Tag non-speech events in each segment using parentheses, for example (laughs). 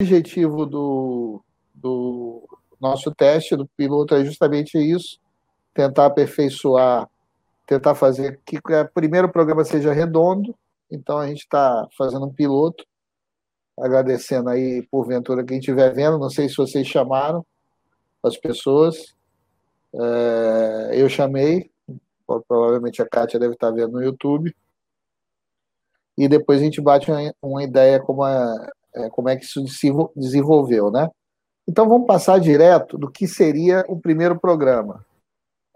objetivo do, do nosso teste do piloto é justamente isso, tentar aperfeiçoar, tentar fazer que o primeiro programa seja redondo. Então a gente está fazendo um piloto, agradecendo aí porventura quem estiver vendo. Não sei se vocês chamaram as pessoas. É, eu chamei, provavelmente a Kátia deve estar vendo no YouTube. E depois a gente bate uma, ideia como, a, é, como é que isso se desenvolveu, né? Então vamos passar direto do que seria o primeiro programa.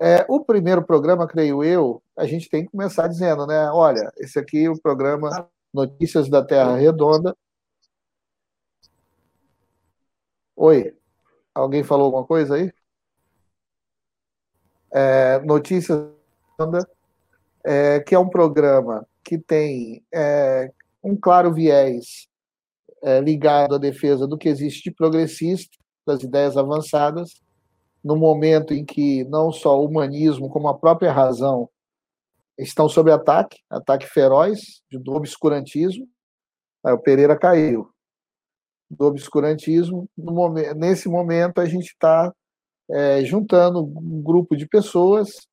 É, o primeiro programa, creio eu, a gente tem que começar dizendo, né? Olha, esse aqui é o programa Notícias da Terra Redonda. Oi, alguém falou alguma coisa aí? É, Notícias é, que é um programa que tem é, um claro viés é, ligado à defesa do que existe de progressista, das ideias avançadas, no momento em que não só o humanismo, como a própria razão estão sob ataque, ataque feroz do obscurantismo. Aí o Pereira caiu. Do obscurantismo, momento, nesse momento a gente está é, juntando um grupo de pessoas,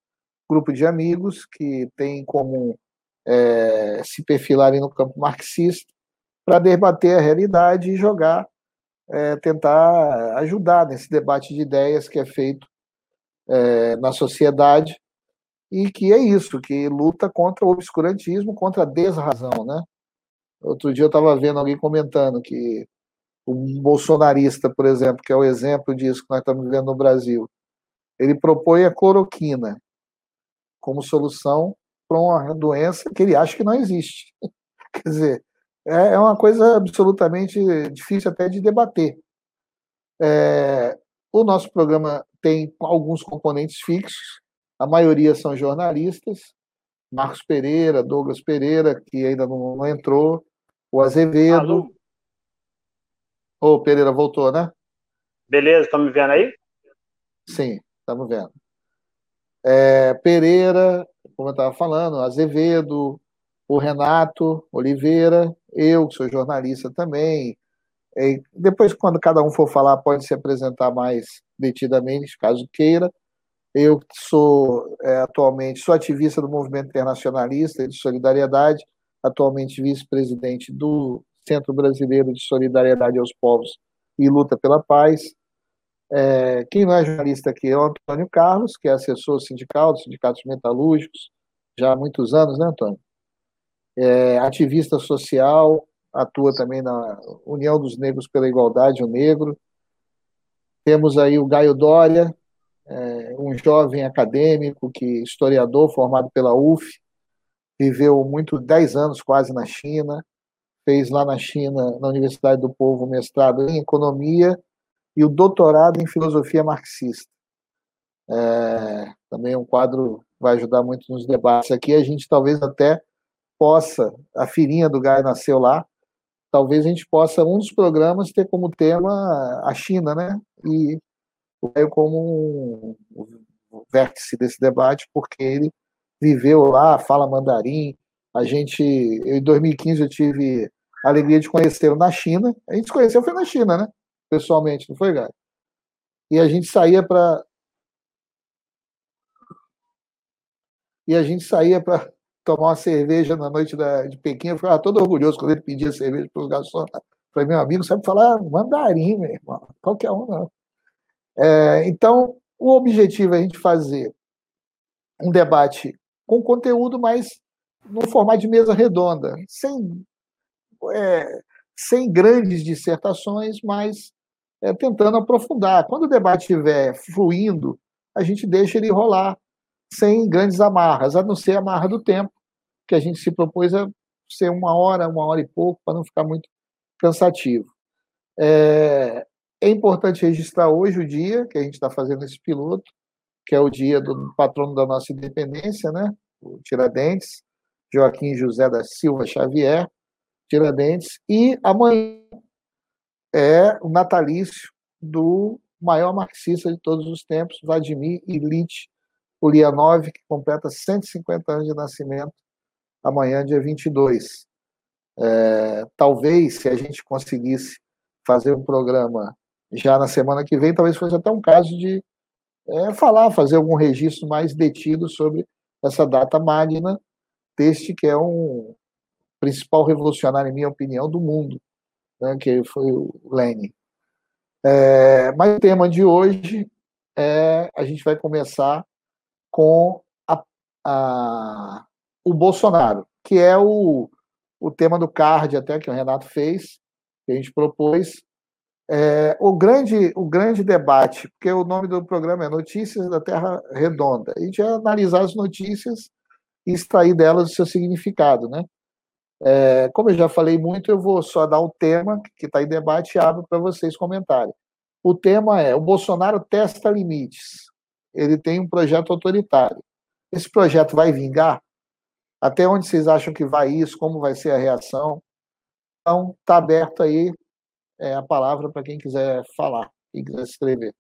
grupo de amigos que tem em comum é, se perfilarem no campo marxista para debater a realidade e jogar é, tentar ajudar nesse debate de ideias que é feito é, na sociedade e que é isso, que luta contra o obscurantismo, contra a desrazão, né? Outro dia eu estava vendo alguém comentando que um bolsonarista, por exemplo, que é o exemplo disso que nós estamos vivendo no Brasil, ele propõe a cloroquina como solução para uma doença que ele acha que não existe. (laughs) Quer dizer, é, é uma coisa absolutamente difícil até de debater. É, o nosso programa tem alguns componentes fixos, a maioria são jornalistas, Marcos Pereira, Douglas Pereira, que ainda não, não entrou, o Azevedo. Ô, oh, Pereira voltou, né? Beleza, estão me vendo aí? Sim, estamos vendo. É, Pereira, como eu estava falando, Azevedo, o Renato Oliveira, eu, que sou jornalista também. E depois, quando cada um for falar, pode se apresentar mais detidamente, caso queira. Eu sou é, atualmente sou ativista do movimento internacionalista de solidariedade, atualmente vice-presidente do Centro Brasileiro de Solidariedade aos Povos e Luta pela Paz. É, quem não é jornalista aqui é o Antônio Carlos, que é assessor sindical dos sindicatos metalúrgicos já há muitos anos, né, Antônio? É, ativista social, atua também na União dos Negros pela Igualdade, o Negro. Temos aí o Gaio Dória, é, um jovem acadêmico, que historiador, formado pela UF, viveu muito, 10 anos quase na China, fez lá na China, na Universidade do Povo, mestrado em Economia e o doutorado em Filosofia Marxista. É, também um quadro vai ajudar muito nos debates aqui. A gente talvez até possa, a filhinha do Gaio nasceu lá, talvez a gente possa, um dos programas, ter como tema a China, né? E o Gaio como um vértice desse debate, porque ele viveu lá, fala mandarim. A gente, eu, em 2015, eu tive a alegria de conhecê-lo na China. A gente se conheceu foi na China, né? Pessoalmente, não foi, Gaio? E a gente saía para e a gente saía para tomar uma cerveja na noite da, de Pequim, eu ficava todo orgulhoso quando ele pedia cerveja para os garçons. Falei, meu amigo, sabe falar mandarim, meu irmão, qualquer um não. É, então, o objetivo é a gente fazer um debate com conteúdo, mas no formato de mesa redonda, sem, é, sem grandes dissertações, mas é, tentando aprofundar. Quando o debate estiver fluindo, a gente deixa ele rolar sem grandes amarras, a não ser a amarra do tempo, que a gente se propôs a ser uma hora, uma hora e pouco, para não ficar muito cansativo. É, é, importante registrar hoje o dia que a gente está fazendo esse piloto, que é o dia do patrono da nossa independência, né? o Tiradentes, Joaquim José da Silva Xavier, Tiradentes, e amanhã é o natalício do maior marxista de todos os tempos, Vladimir Ilyich Ulyanov, que completa 150 anos de nascimento amanhã, dia 22. É, talvez, se a gente conseguisse fazer um programa já na semana que vem, talvez fosse até um caso de é, falar, fazer algum registro mais detido sobre essa data magna deste que é um principal revolucionário, em minha opinião, do mundo, né, que foi o Lenin. É, mas o tema de hoje é a gente vai começar com a, a, o Bolsonaro, que é o, o tema do card até que o Renato fez, que a gente propôs. É, o, grande, o grande debate, porque o nome do programa é Notícias da Terra Redonda. A gente analisar as notícias e extrair delas o seu significado, né? É, como eu já falei muito, eu vou só dar o tema que está em debate e abro para vocês comentarem. O tema é: o Bolsonaro testa limites. Ele tem um projeto autoritário. Esse projeto vai vingar? Até onde vocês acham que vai isso? Como vai ser a reação? Então, está aberto aí é, a palavra para quem quiser falar, quem quiser escrever.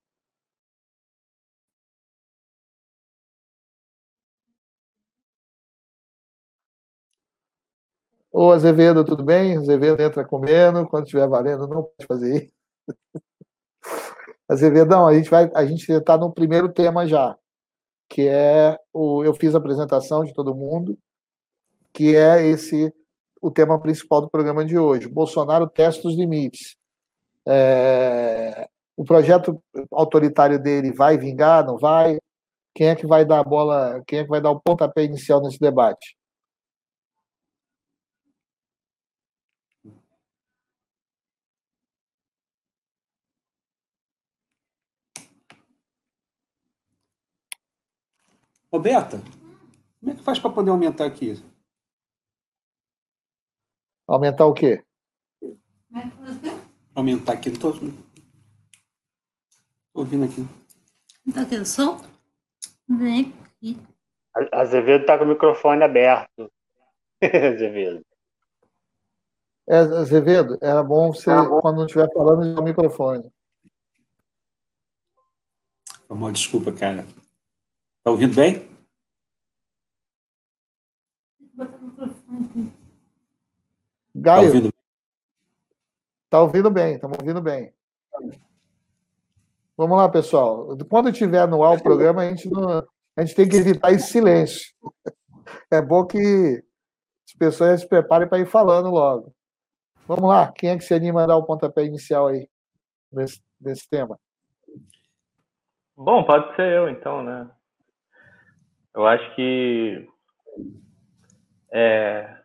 Ô, Azevedo, tudo bem? Azevedo entra comendo, quando estiver valendo, não pode fazer isso. (laughs) Azevedão, a gente vai, a gente está no primeiro tema já, que é o, eu fiz a apresentação de todo mundo, que é esse o tema principal do programa de hoje. Bolsonaro testa os limites. É, o projeto autoritário dele vai vingar, não vai? Quem é que vai dar a bola, quem é que vai dar o pontapé inicial nesse debate? Roberta, como é que faz para poder aumentar aqui? Aumentar o quê? Aumentar aqui, não tô ouvindo aqui. Tá aqui o som? Vem aqui. Azevedo está com o microfone aberto. (laughs) Azevedo. É, Azevedo, era bom você, quando não estiver falando, o microfone. Uma desculpa, cara. Tá ouvindo bem? Gaio, tá ouvindo, tá ouvindo bem, estamos ouvindo bem. Vamos lá, pessoal. Quando tiver no ar o programa, a gente, não, a gente tem que evitar esse silêncio. É bom que as pessoas se preparem para ir falando logo. Vamos lá, quem é que se anima a dar o pontapé inicial aí nesse, nesse tema? Bom, pode ser eu então, né? Eu acho que é,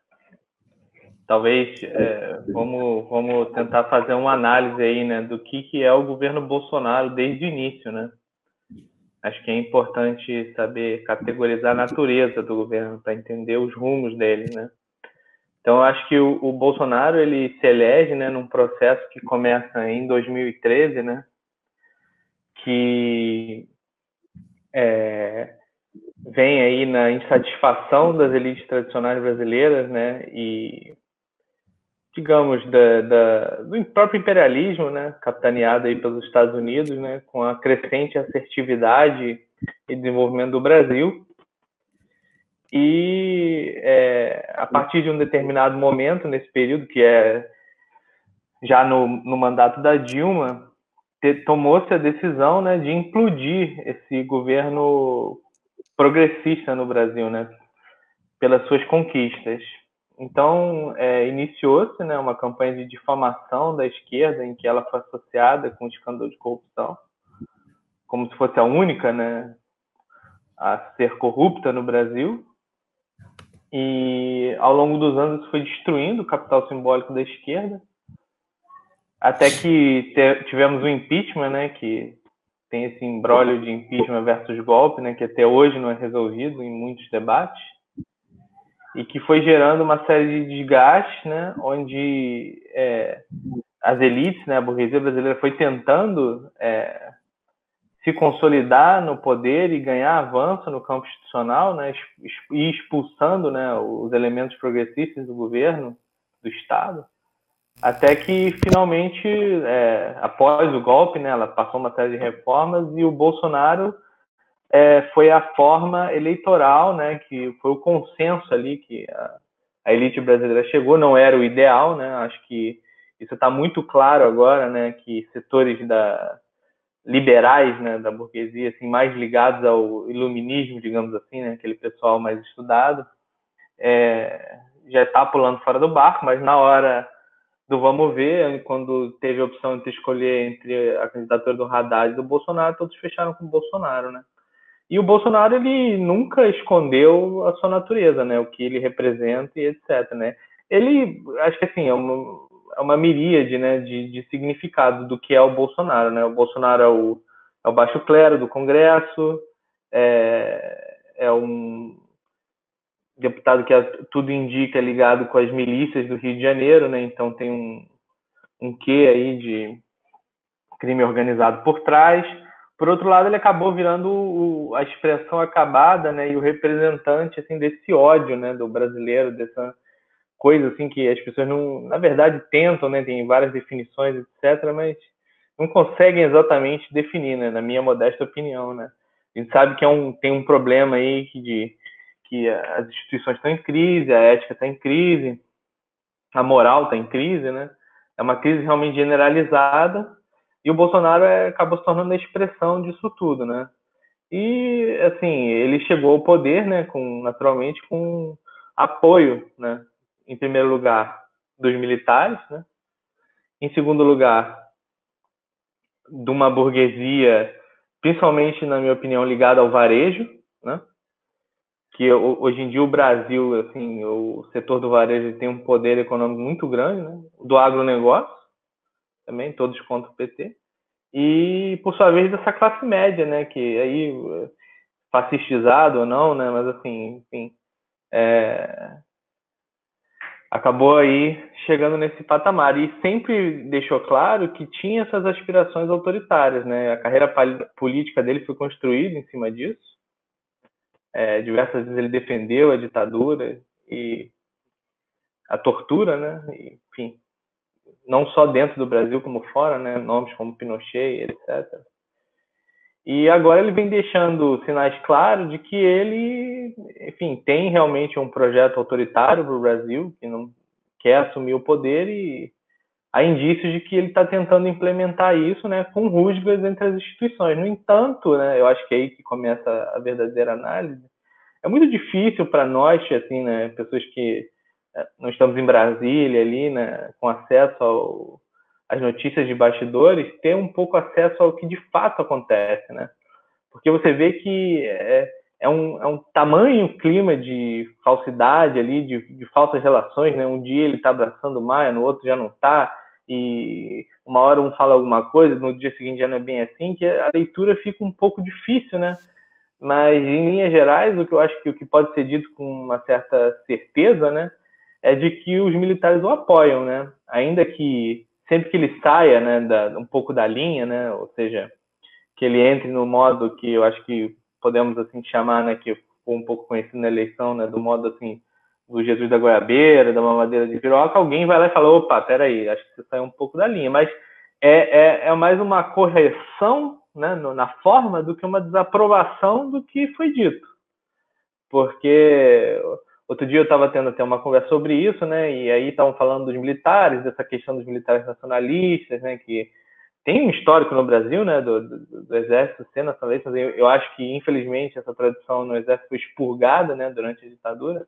talvez é, vamos, vamos tentar fazer uma análise aí, né, do que, que é o governo Bolsonaro desde o início, né? Acho que é importante saber categorizar a natureza do governo para entender os rumos dele, né? Então, acho que o, o, Bolsonaro ele se elege, né, num processo que começa em 2013, né? Que é, vem aí na insatisfação das elites tradicionais brasileiras, né, e digamos da, da, do próprio imperialismo, né, capitaneado aí pelos Estados Unidos, né, com a crescente assertividade e desenvolvimento do Brasil. E é, a partir de um determinado momento nesse período, que é já no, no mandato da Dilma, tomou-se a decisão né, de implodir esse governo progressista no Brasil, né? Pelas suas conquistas. Então, é, iniciou-se né, uma campanha de difamação da esquerda, em que ela foi associada com o escândalo de corrupção, como se fosse a única né, a ser corrupta no Brasil. E ao longo dos anos foi destruindo o capital simbólico da esquerda, até que tivemos o impeachment, né, que tem esse embrólio de impeachment versus golpe, né, que até hoje não é resolvido em muitos debates, e que foi gerando uma série de desgastes, né, onde é, as elites, né, a burguesia brasileira foi tentando é, se consolidar no poder e ganhar avanço no campo institucional, né, e expulsando né, os elementos progressistas do governo, do Estado, até que finalmente, é, após o golpe, né, ela passou uma série de reformas e o Bolsonaro é, foi a forma eleitoral, né, que foi o consenso ali que a, a, elite brasileira chegou, não era o ideal, né, acho que isso está muito claro agora, né, que setores da liberais, né, da burguesia, assim, mais ligados ao iluminismo, digamos assim, né, aquele pessoal mais estudado, é, já está pulando fora do barco, mas na hora do vamos ver, quando teve a opção de escolher entre a candidatura do Haddad e do Bolsonaro, todos fecharam com o Bolsonaro, né? E o Bolsonaro ele nunca escondeu a sua natureza, né? O que ele representa e etc, né? Ele, acho que assim, é uma, é uma miríade, né, de, de significado do que é o Bolsonaro, né? O Bolsonaro é o, é o baixo clero do Congresso, é, é um deputado que é, tudo indica ligado com as milícias do Rio de Janeiro, né? Então tem um, um quê aí de crime organizado por trás. Por outro lado, ele acabou virando o, a expressão acabada, né? E o representante assim desse ódio, né? Do brasileiro, dessa coisa assim que as pessoas não, na verdade, tentam, né? Tem várias definições, etc. Mas não conseguem exatamente definir, né? Na minha modesta opinião, né? A gente sabe que é um, tem um problema aí de que as instituições estão em crise, a ética está em crise, a moral está em crise, né? É uma crise realmente generalizada e o Bolsonaro é, acabou se tornando a expressão disso tudo, né? E assim ele chegou ao poder, né? Com naturalmente com apoio, né? Em primeiro lugar dos militares, né? Em segundo lugar de uma burguesia, principalmente na minha opinião ligada ao varejo, né? que hoje em dia o Brasil, assim, o setor do varejo tem um poder econômico muito grande, né? Do agronegócio, também, todos contra o PT. E, por sua vez, dessa classe média, né? Que aí, fascistizado ou não, né? Mas, assim, enfim, é... acabou aí chegando nesse patamar. E sempre deixou claro que tinha essas aspirações autoritárias, né? A carreira política dele foi construída em cima disso é, diversas vezes ele defendeu a ditadura e a tortura, né? Enfim, não só dentro do Brasil como fora, né? Nomes como Pinochet, etc. E agora ele vem deixando sinais claros de que ele, enfim, tem realmente um projeto autoritário para o Brasil, que não quer assumir o poder e há indícios de que ele está tentando implementar isso, né, com rusgas entre as instituições. No entanto, né, eu acho que é aí que começa a verdadeira análise. É muito difícil para nós, assim, né, pessoas que não estamos em Brasília ali, né, com acesso ao, às notícias de bastidores, ter um pouco acesso ao que de fato acontece, né? Porque você vê que é, é um, é um tamanho clima de falsidade ali, de, de falsas relações, né? Um dia ele está abraçando Maia, no outro já não está, e uma hora um fala alguma coisa, no dia seguinte já não é bem assim, que a leitura fica um pouco difícil, né? Mas em linhas gerais, o que eu acho que o que pode ser dito com uma certa certeza, né, é de que os militares o apoiam, né? Ainda que sempre que ele saia, né, da, um pouco da linha, né, ou seja, que ele entre no modo que eu acho que podemos assim chamar, né, que foi um pouco conhecido na eleição, né, do modo assim do Jesus da goiabeira, da mamadeira de piroca, alguém vai lá e fala, opa, peraí, acho que você saiu um pouco da linha. Mas é, é, é mais uma correção né, na forma do que uma desaprovação do que foi dito. Porque outro dia eu estava tendo até uma conversa sobre isso, né, e aí estavam falando dos militares, dessa questão dos militares nacionalistas, né, que tem um histórico no Brasil, né, do, do, do exército ser nacionalista, eu, eu acho que infelizmente essa tradição no exército foi expurgada, né, durante a ditadura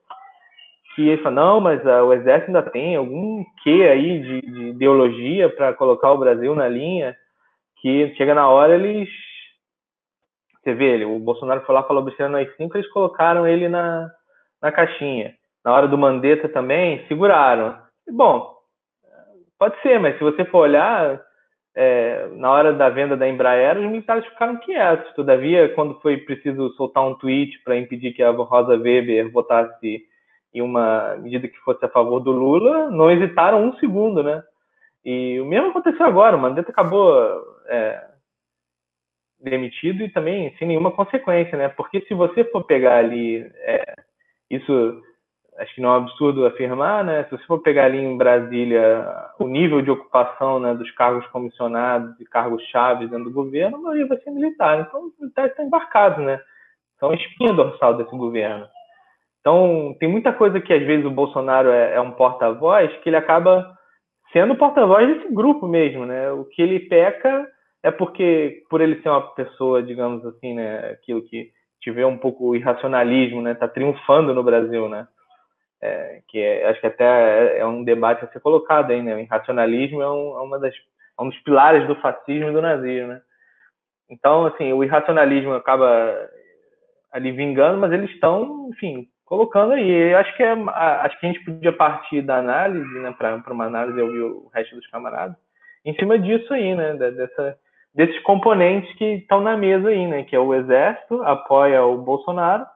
que ele fala, não, mas uh, o exército ainda tem algum quê aí de, de ideologia para colocar o Brasil na linha, que chega na hora eles. Você vê, ele, o Bolsonaro foi lá, falou besteira no AI-5, eles colocaram ele na, na caixinha. Na hora do Mandetta também, seguraram. Bom, pode ser, mas se você for olhar, é, na hora da venda da Embraer, os militares ficaram quietos. Todavia, quando foi preciso soltar um tweet para impedir que a Rosa Weber votasse em uma medida que fosse a favor do Lula, não hesitaram um segundo, né? E o mesmo aconteceu agora, o Mandetta acabou é, demitido e também sem nenhuma consequência, né? Porque se você for pegar ali, é, isso acho que não é um absurdo afirmar, né? Se você for pegar ali em Brasília o nível de ocupação né, dos cargos comissionados e cargos chaves dentro do governo, a maioria vai ser militar. Então, os militares estão embarcados, né? São a espinha dorsal desse governo. Então, tem muita coisa que às vezes o Bolsonaro é, é um porta-voz que ele acaba sendo porta-voz desse grupo mesmo, né? O que ele peca é porque, por ele ser uma pessoa, digamos assim, né, aquilo que tiver um pouco o irracionalismo, né, tá triunfando no Brasil, né? É, que é, acho que até é um debate a ser colocado aí, né? O irracionalismo é, um, é uma das, é um dos pilares do fascismo e do nazismo, né? Então, assim, o irracionalismo acaba ali vingando, mas eles estão, enfim, colocando aí. Eu acho que é, acho que a gente podia partir da análise, né, para uma análise eu vi o resto dos camaradas, em cima disso aí, né, dessa, desses componentes que estão na mesa aí, né, que é o exército apoia o Bolsonaro,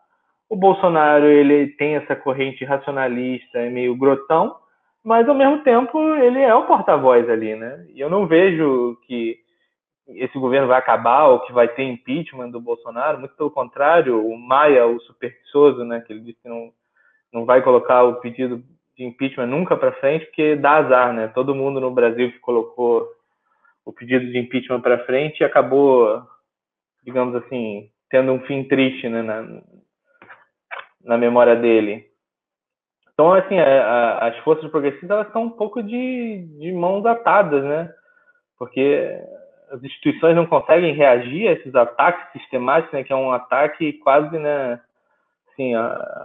o Bolsonaro ele tem essa corrente racionalista, é meio grotão, mas ao mesmo tempo ele é o porta-voz ali, né? E eu não vejo que esse governo vai acabar ou que vai ter impeachment do Bolsonaro, muito pelo contrário, o Maia, o supersticioso, né, que ele disse que não, não vai colocar o pedido de impeachment nunca para frente, porque dá azar, né? Todo mundo no Brasil que colocou o pedido de impeachment para frente acabou, digamos assim, tendo um fim triste, né, na, na memória dele. Então, assim, a, a, as forças progressistas elas estão um pouco de, de mãos atadas, né? Porque as instituições não conseguem reagir a esses ataques sistemáticos, né, que é um ataque quase, né, assim,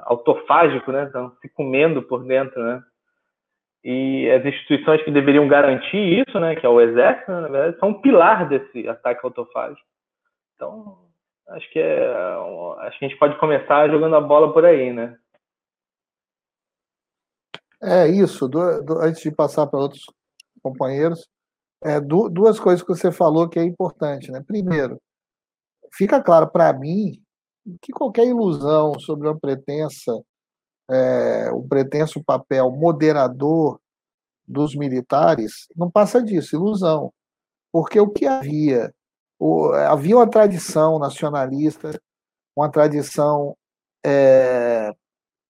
autofágico, né, estão se comendo por dentro, né. E as instituições que deveriam garantir isso, né, que é o exército, né, na verdade, são um pilar desse ataque autofágico. Então, acho que é, acho que a gente pode começar jogando a bola por aí, né. É isso. Do, do, antes de passar para outros companheiros, é, duas coisas que você falou que é importante. Né? Primeiro, fica claro para mim que qualquer ilusão sobre uma pretensa, é, um pretenso papel moderador dos militares não passa disso, ilusão. Porque o que havia? O, havia uma tradição nacionalista, uma tradição é,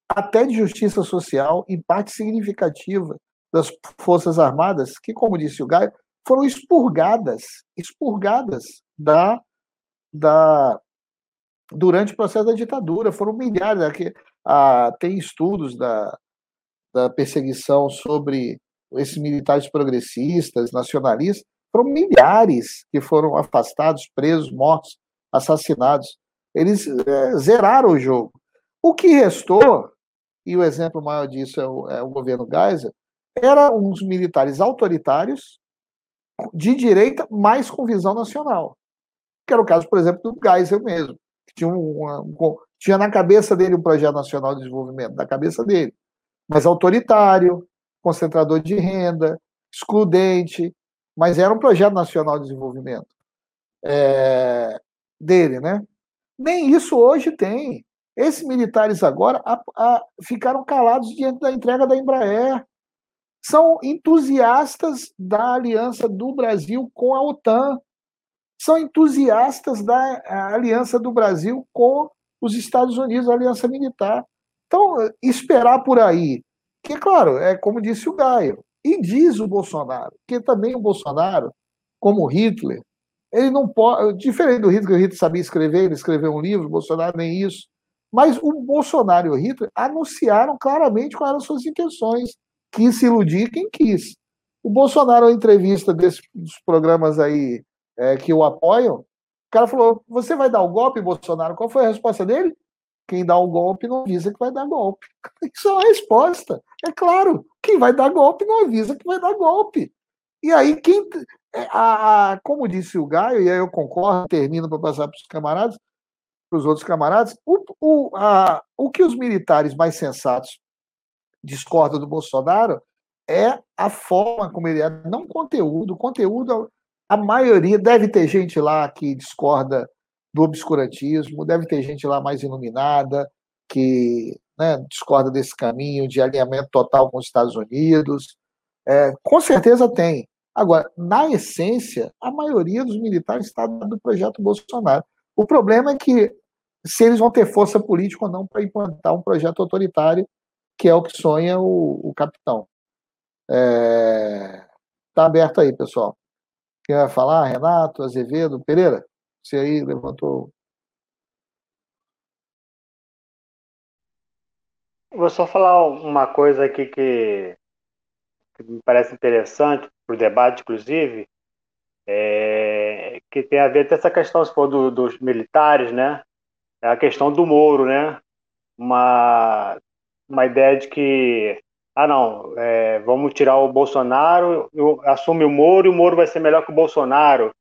até de justiça social, em parte significativa das Forças Armadas, que, como disse o Gaio, foram expurgadas, expurgadas da, da durante o processo da ditadura, foram milhares. Ah, tem estudos da, da perseguição sobre esses militares progressistas, nacionalistas, foram milhares que foram afastados, presos, mortos, assassinados. Eles é, zeraram o jogo. O que restou, e o exemplo maior disso é o, é o governo Geisel, eram uns militares autoritários de direita, mas com visão nacional. Que era o caso, por exemplo, do Geisel mesmo, que tinha, uma, um, tinha na cabeça dele um projeto nacional de desenvolvimento, na cabeça dele, mas autoritário, concentrador de renda, excludente, mas era um projeto nacional de desenvolvimento é, dele, né? Nem isso hoje tem. Esses militares agora a, a, ficaram calados diante da entrega da Embraer são entusiastas da aliança do Brasil com a OTAN, são entusiastas da aliança do Brasil com os Estados Unidos, a aliança militar. Então, esperar por aí, que, claro, é como disse o Gaio, e diz o Bolsonaro, que também o Bolsonaro, como Hitler, ele não pode, diferente do Hitler, o Hitler sabia escrever, ele escreveu um livro, o Bolsonaro nem isso, mas o Bolsonaro e o Hitler anunciaram claramente quais eram as suas intenções quis se iludir quem quis. O Bolsonaro, em entrevista desses programas aí é, que o apoiam, o cara falou: Você vai dar o golpe, Bolsonaro? Qual foi a resposta dele? Quem dá o golpe não avisa que vai dar golpe. (laughs) Isso é uma resposta. É claro, quem vai dar golpe não avisa que vai dar golpe. E aí, quem. É, a, a, como disse o Gaio, e aí eu concordo, termino para passar para os camaradas, para os outros camaradas, o, o, a, o que os militares mais sensatos discorda do Bolsonaro é a forma como ele é, não conteúdo. Conteúdo, a maioria, deve ter gente lá que discorda do obscurantismo, deve ter gente lá mais iluminada, que né, discorda desse caminho de alinhamento total com os Estados Unidos. É, com certeza tem. Agora, na essência, a maioria dos militares está do projeto Bolsonaro. O problema é que se eles vão ter força política ou não para implantar um projeto autoritário que é o que sonha o, o capitão. Está é... Tá aberto aí, pessoal. Vai falar? Renato, Azevedo, Pereira? Você aí levantou. Vou só falar uma coisa aqui que que me parece interessante para o debate, inclusive, é, que tem a ver com essa questão se for, do, dos militares, né? É a questão do Moro, né? Uma, uma ideia de que, ah, não, é, vamos tirar o Bolsonaro, eu, assume o Moro e o Moro vai ser melhor que o Bolsonaro,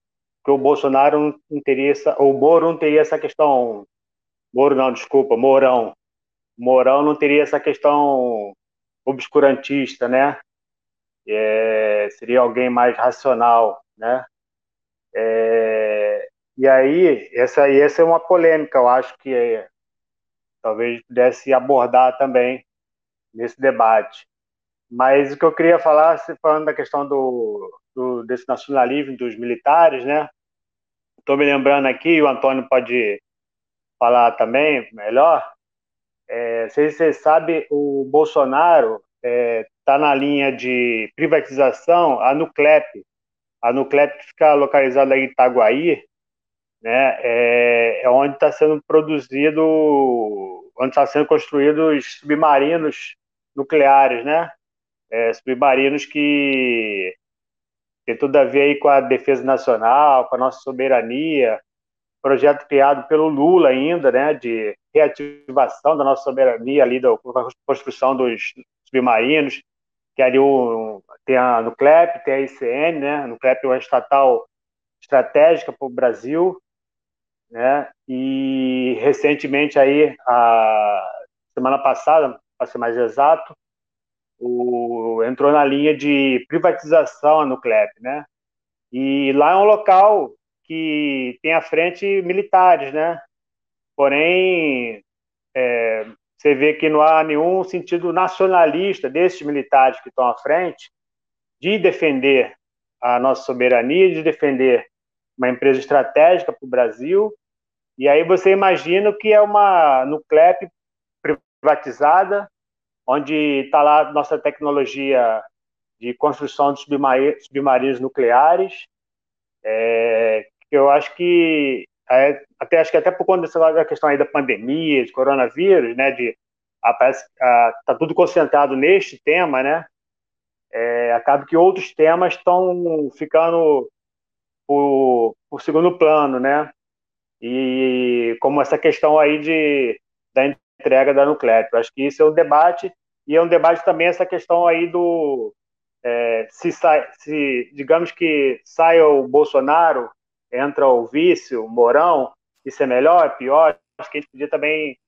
porque o Bolsonaro não teria essa, o Moro não teria essa questão, Moro não, desculpa, Mourão, Mourão não teria essa questão obscurantista, né? É, seria alguém mais racional, né? É, e aí, essa, essa é uma polêmica, eu acho que é, talvez pudesse abordar também nesse debate. Mas o que eu queria falar, falando da questão do, do desse nacionalismo dos militares, né? Estou me lembrando aqui, o Antônio pode falar também melhor. É, se você sabe, o Bolsonaro está é, tá na linha de privatização, a Nuclep, a Nuclep fica localizada em Itaguaí, né, é, é onde está sendo produzido, onde está sendo construídos submarinos nucleares, né, é, submarinos que tem tudo a ver aí com a defesa nacional, com a nossa soberania, projeto criado pelo Lula ainda, né, de reativação da nossa soberania ali, da construção dos submarinos, que ali o, tem a Nuclep, tem a ICN, né? A Nuclep é uma estatal estratégica para o Brasil, né? E recentemente aí, a semana passada, para ser mais exato, o, entrou na linha de privatização a Nuclep, né? E lá é um local que tem à frente militares, né? Porém, é, você vê que não há nenhum sentido nacionalista desses militares que estão à frente de defender a nossa soberania, de defender uma empresa estratégica para o Brasil. E aí você imagina que é uma Nuclep privatizada, onde está lá nossa tecnologia de construção de submarinos nucleares, é, eu acho que é, até acho que até por conta dessa questão aí da pandemia, de coronavírus, né, de aparece, tá tudo concentrado neste tema, né? É, acaba que outros temas estão ficando por, por, segundo plano, né? E como essa questão aí de da entrega da Nuclep. Acho que isso é um debate e é um debate também essa questão aí do é, se, sai, se digamos que saia o Bolsonaro entra o vice, o Mourão, isso é melhor, é pior? Acho que a gente podia também,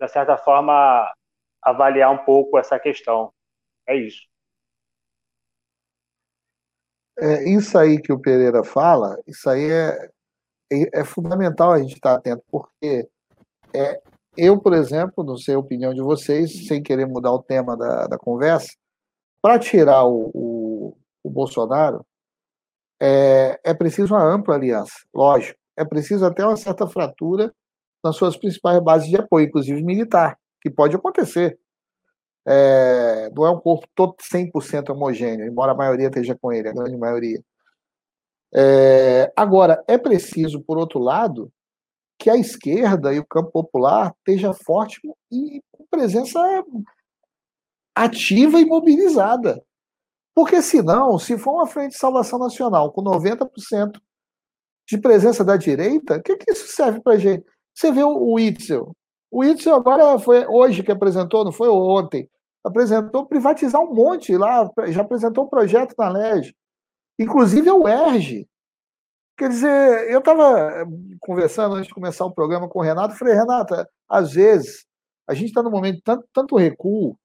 de certa forma, avaliar um pouco essa questão. É isso. É, isso aí que o Pereira fala, isso aí é, é, é fundamental a gente estar atento, porque é, eu, por exemplo, não sei a opinião de vocês, sem querer mudar o tema da, da conversa, para tirar o, o, o Bolsonaro, é, é preciso uma ampla aliança, lógico. É preciso até uma certa fratura nas suas principais bases de apoio, inclusive militar, que pode acontecer. É, não é um corpo todo 100% homogêneo, embora a maioria esteja com ele, a grande maioria. É, agora, é preciso, por outro lado, que a esquerda e o campo popular esteja forte e com presença ativa e mobilizada. Porque senão, se for uma frente de salvação nacional com 90% de presença da direita, o que, que isso serve para gente? Você vê o Itzel. O Itzel agora foi hoje que apresentou, não foi ontem, apresentou privatizar um monte lá, já apresentou um projeto na LEG, inclusive é o ERG. Quer dizer, eu estava conversando antes de começar o programa com o Renato, falei, Renata, às vezes a gente está num momento de tanto, tanto recuo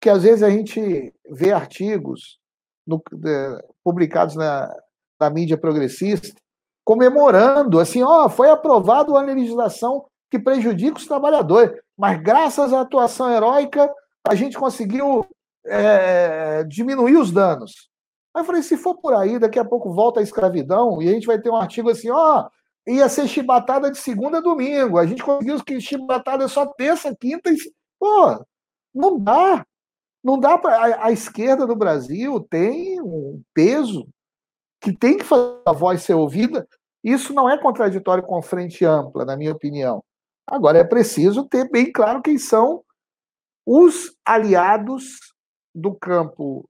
que às vezes a gente vê artigos no, de, publicados na, na mídia progressista comemorando, assim, ó, foi aprovado uma legislação que prejudica os trabalhadores, mas graças à atuação heróica a gente conseguiu é, diminuir os danos. Aí eu falei, se for por aí, daqui a pouco volta a escravidão e a gente vai ter um artigo assim, ó, ia ser chibatada de segunda a domingo, a gente conseguiu que chibatada só terça, quinta e... Pô, não dá. Não dá para. A, esquerda do Brasil tem um peso que tem que fazer a voz ser ouvida. Isso não é contraditório com frente ampla, na minha opinião. Agora é preciso ter bem claro quem são os aliados do campo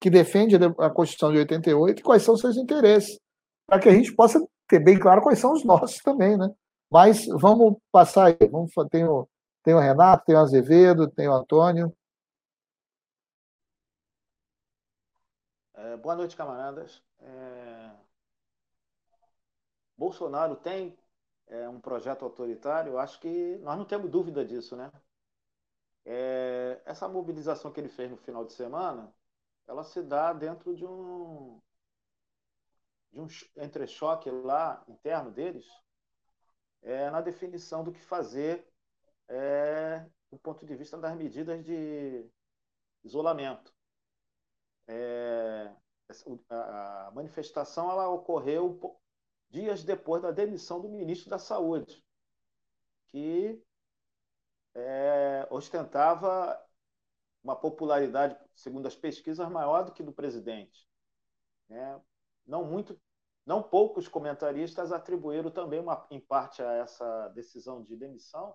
que defende a Constituição de 88 e quais são seus interesses, para que a gente possa ter bem claro quais são os nossos também, né? Mas vamos passar aí. Vamos, tem, o, tem o Renato, tem o Azevedo, tem o Antônio. É, boa noite, camaradas. É... Bolsonaro tem é, um projeto autoritário, acho que nós não temos dúvida disso, né? É, essa mobilização que ele fez no final de semana, ela se dá dentro de um de um entrechoque lá interno deles, é, na definição do que fazer é, do ponto de vista das medidas de isolamento. É, a manifestação ela ocorreu dias depois da demissão do ministro da Saúde, que é, ostentava uma popularidade, segundo as pesquisas, maior do que do presidente. Né? Não muito, não poucos comentaristas atribuíram também uma, em parte a essa decisão de demissão,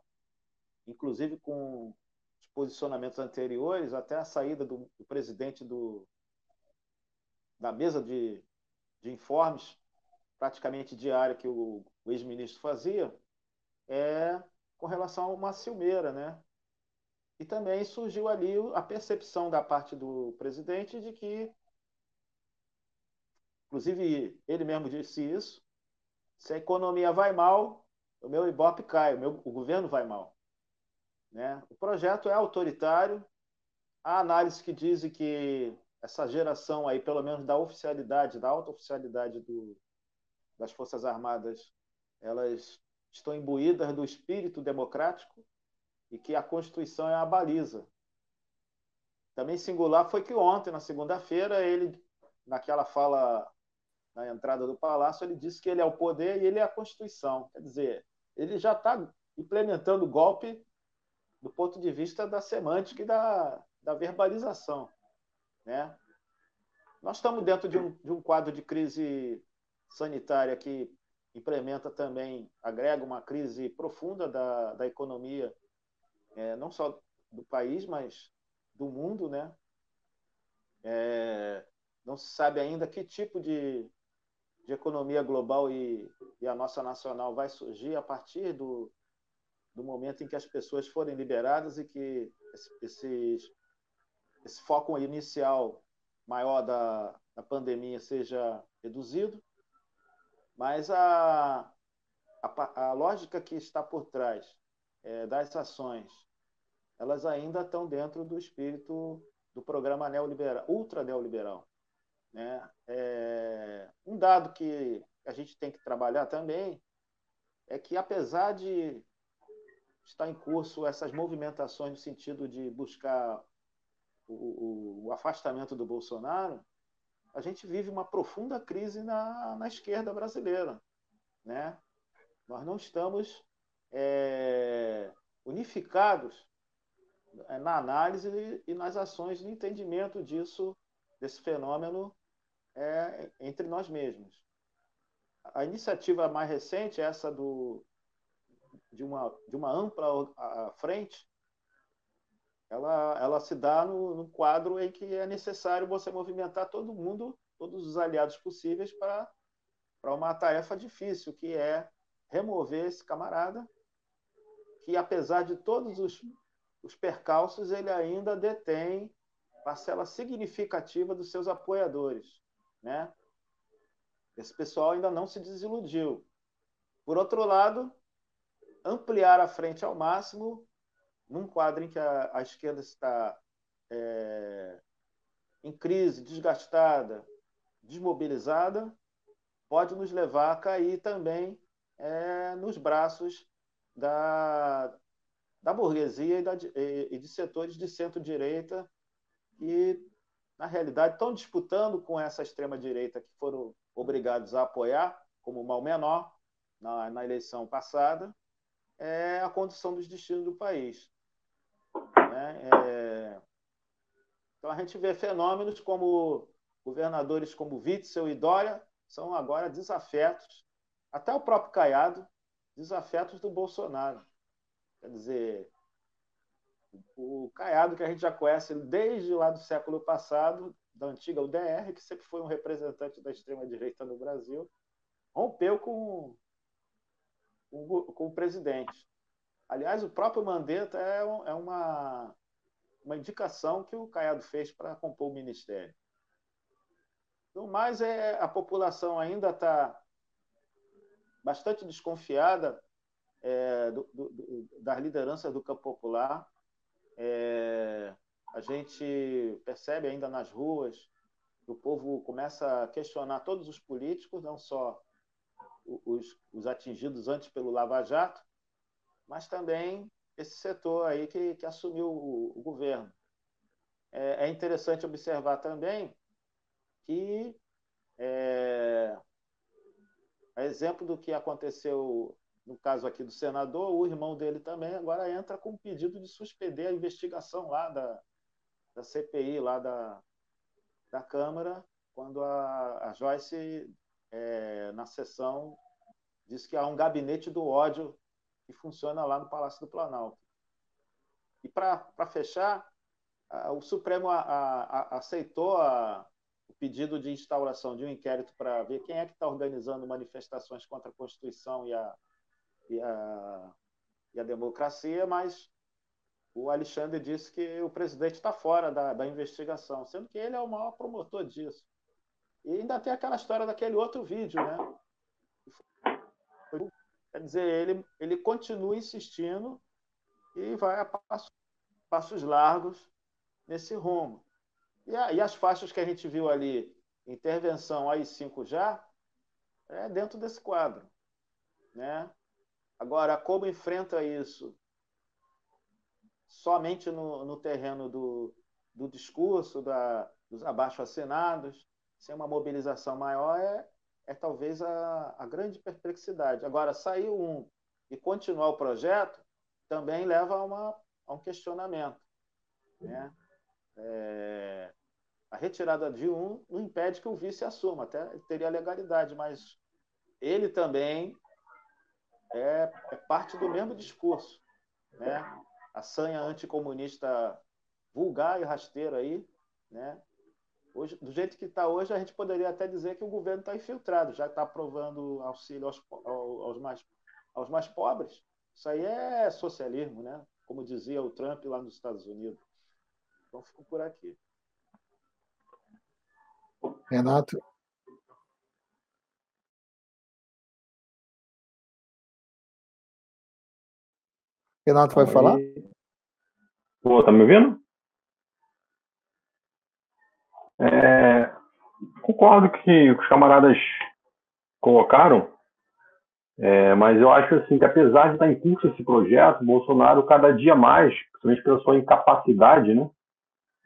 inclusive com os posicionamentos anteriores, até a saída do, do presidente do, da mesa de, de informes praticamente diária que o, o ex-ministro fazia, é com relação a uma ciumeira, né? E também surgiu ali a percepção da parte do presidente de que, inclusive ele mesmo disse isso, se a economia vai mal, o meu Ibope cai, o, meu, o governo vai mal. Né? O projeto é autoritário, há análises que dizem que essa geração aí, pelo menos da oficialidade, da alta oficialidade do, das Forças Armadas, elas estão imbuídas do espírito democrático e que a Constituição é a baliza. Também singular foi que ontem, na segunda-feira, ele, naquela fala na entrada do palácio, ele disse que ele é o poder e ele é a Constituição. Quer dizer, ele já está implementando o golpe do ponto de vista da semântica e da, da verbalização. Né? Nós estamos dentro de um, de um quadro de crise sanitária que implementa também, agrega uma crise profunda da, da economia, é, não só do país, mas do mundo, né? É, não se sabe ainda que tipo de, de economia global e, e, a nossa nacional vai surgir a partir do, do momento em que as pessoas forem liberadas e que esse, esse foco inicial maior da, da pandemia seja reduzido, mas a, a, a lógica que está por trás é, das ações, elas ainda estão dentro do espírito do programa neoliberal, ultra neoliberal. Né? É, um dado que a gente tem que trabalhar também é que, apesar de estar em curso essas movimentações no sentido de buscar o, o, o afastamento do Bolsonaro, a gente vive uma profunda crise na, na esquerda brasileira. Né? Nós não estamos é, unificados é, na análise e nas ações de entendimento disso, desse fenômeno é, entre nós mesmos. A iniciativa mais recente, essa do, de, uma, de uma ampla frente, ela, ela se dá no, no, quadro em que é necessário você movimentar todo mundo, todos os aliados possíveis para uma tarefa difícil, que é remover esse camarada, que apesar de todos os, os percalços, ele ainda detém parcela significativa dos seus apoiadores. Né? Esse pessoal ainda não se desiludiu. Por outro lado, ampliar a frente ao máximo num quadro em que a, a esquerda está é, em crise, desgastada, desmobilizada, pode nos levar a cair também é, nos braços da, da burguesia e, da, e de setores de centro-direita que, na realidade, estão disputando com essa extrema-direita que foram obrigados a apoiar como mal menor na, na eleição passada é a condição dos destinos do país. Né? É... Então a gente vê fenômenos como governadores como Witzel e Dória são agora desafetos, até o próprio Caiado, desafetos do Bolsonaro. Quer dizer, o Caiado que a gente já conhece desde lá do século passado, da antiga UDR, que sempre foi um representante da extrema-direita no Brasil, rompeu com, com, com, o presidente. Aliás, o próprio Mandetta é, é uma, uma indicação que o Caiado fez para compor o ministério. No mais, é, a população ainda está bastante desconfiada é, do, do, das lideranças do campo popular. É, a gente percebe ainda nas ruas que o povo começa a questionar todos os políticos, não só os, os atingidos antes pelo Lava Jato, mas também esse setor aí que, que assumiu o, o governo. É, é, interessante observar também que, é, a exemplo do que aconteceu no caso aqui do senador, o irmão dele também agora entra com um pedido de suspender a investigação lá da, da CPI, lá da, da Câmara, quando a, a Joyce, é, na sessão, disse que há um gabinete do ódio que funciona lá no Palácio do Planalto. E para fechar, a, o Supremo a, a, aceitou o pedido de instauração de um inquérito para ver quem é que está organizando manifestações contra a Constituição e a, e a, e a democracia, mas o Alexandre disse que o presidente está fora da, da investigação, sendo que ele é o maior promotor disso. E ainda tem aquela história daquele outro vídeo, né? Quer dizer, ele, ele continua insistindo e vai a passos, passos largos nesse rumo. E, a, e, as faixas que a gente viu ali, intervenção AI-5 já, é dentro desse quadro. Né? Agora, como enfrenta isso somente no, no terreno do, do discurso, da, dos abaixo-assinados, sem uma mobilização maior, é, é talvez a, a grande perplexidade. Agora, sair um e continuar o projeto também leva a, uma, a um questionamento. Né? É, a retirada de um não impede que o vice assuma, até teria legalidade, mas ele também é, é parte do mesmo discurso. Né? A sanha anticomunista vulgar e rasteira aí, né? Hoje, do jeito que está hoje, a gente poderia até dizer que o governo está infiltrado, já está aprovando auxílio aos, aos, mais, aos mais pobres. Isso aí é socialismo, né? Como dizia o Trump lá nos Estados Unidos. Então, fico por aqui. Renato. Renato vai falar? Pô, tá me ouvindo? É, concordo que os camaradas colocaram, é, mas eu acho assim que apesar de estar em curso esse projeto, Bolsonaro cada dia mais, principalmente pela sua incapacidade, né,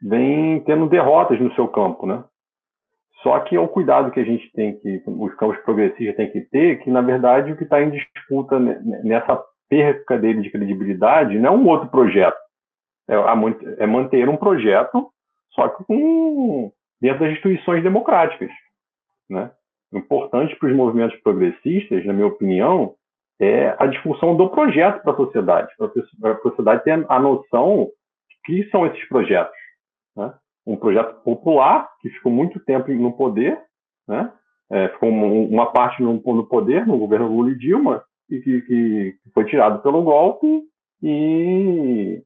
vem tendo derrotas no seu campo, né? Só que é um cuidado que a gente tem que, os campos progressistas têm que ter, que na verdade o que está em disputa nessa perca dele de credibilidade não é um outro projeto, é, é manter um projeto só que com dentro das instituições democráticas. Né? O importante para os movimentos progressistas, na minha opinião, é a discussão do projeto para a sociedade, para a sociedade ter a noção de que são esses projetos. Né? Um projeto popular, que ficou muito tempo no poder, né? É, ficou uma parte no, no, poder, no governo Lula e Dilma, e que, que foi tirado pelo golpe e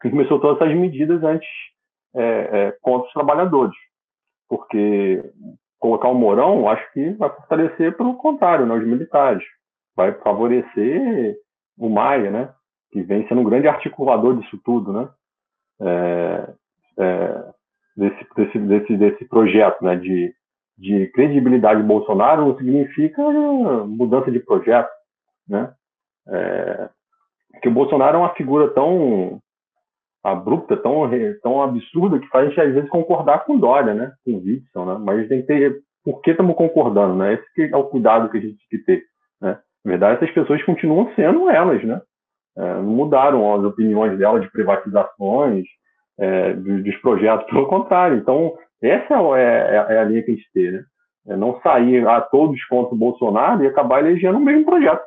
que começou todas essas medidas antes é, é, contra os trabalhadores porque colocar o Mourão, acho que vai fortalecer pelo contrário, né, os militares. Vai favorecer o Maia, né, que vem sendo um grande articulador disso tudo, né, é, é, desse, desse, desse, desse projeto, né, de, de credibilidade Bolsonaro significa mudança de projeto, né, é, que o Bolsonaro é uma figura tão abrupta, tão, tão absurda, que faz a gente às vezes concordar com Dória, né? Com Witson, né? Mas tem que ter por que estamos concordando, né? Esse é o cuidado que a gente tem que ter, né? Na verdade, essas pessoas continuam sendo elas, né? É, não mudaram as opiniões delas de privatizações, é, dos, dos, projetos, pelo contrário. Então, essa é, é, é, a linha que a gente tem, né? É não sair a todos contra o Bolsonaro e acabar elegendo o mesmo projeto.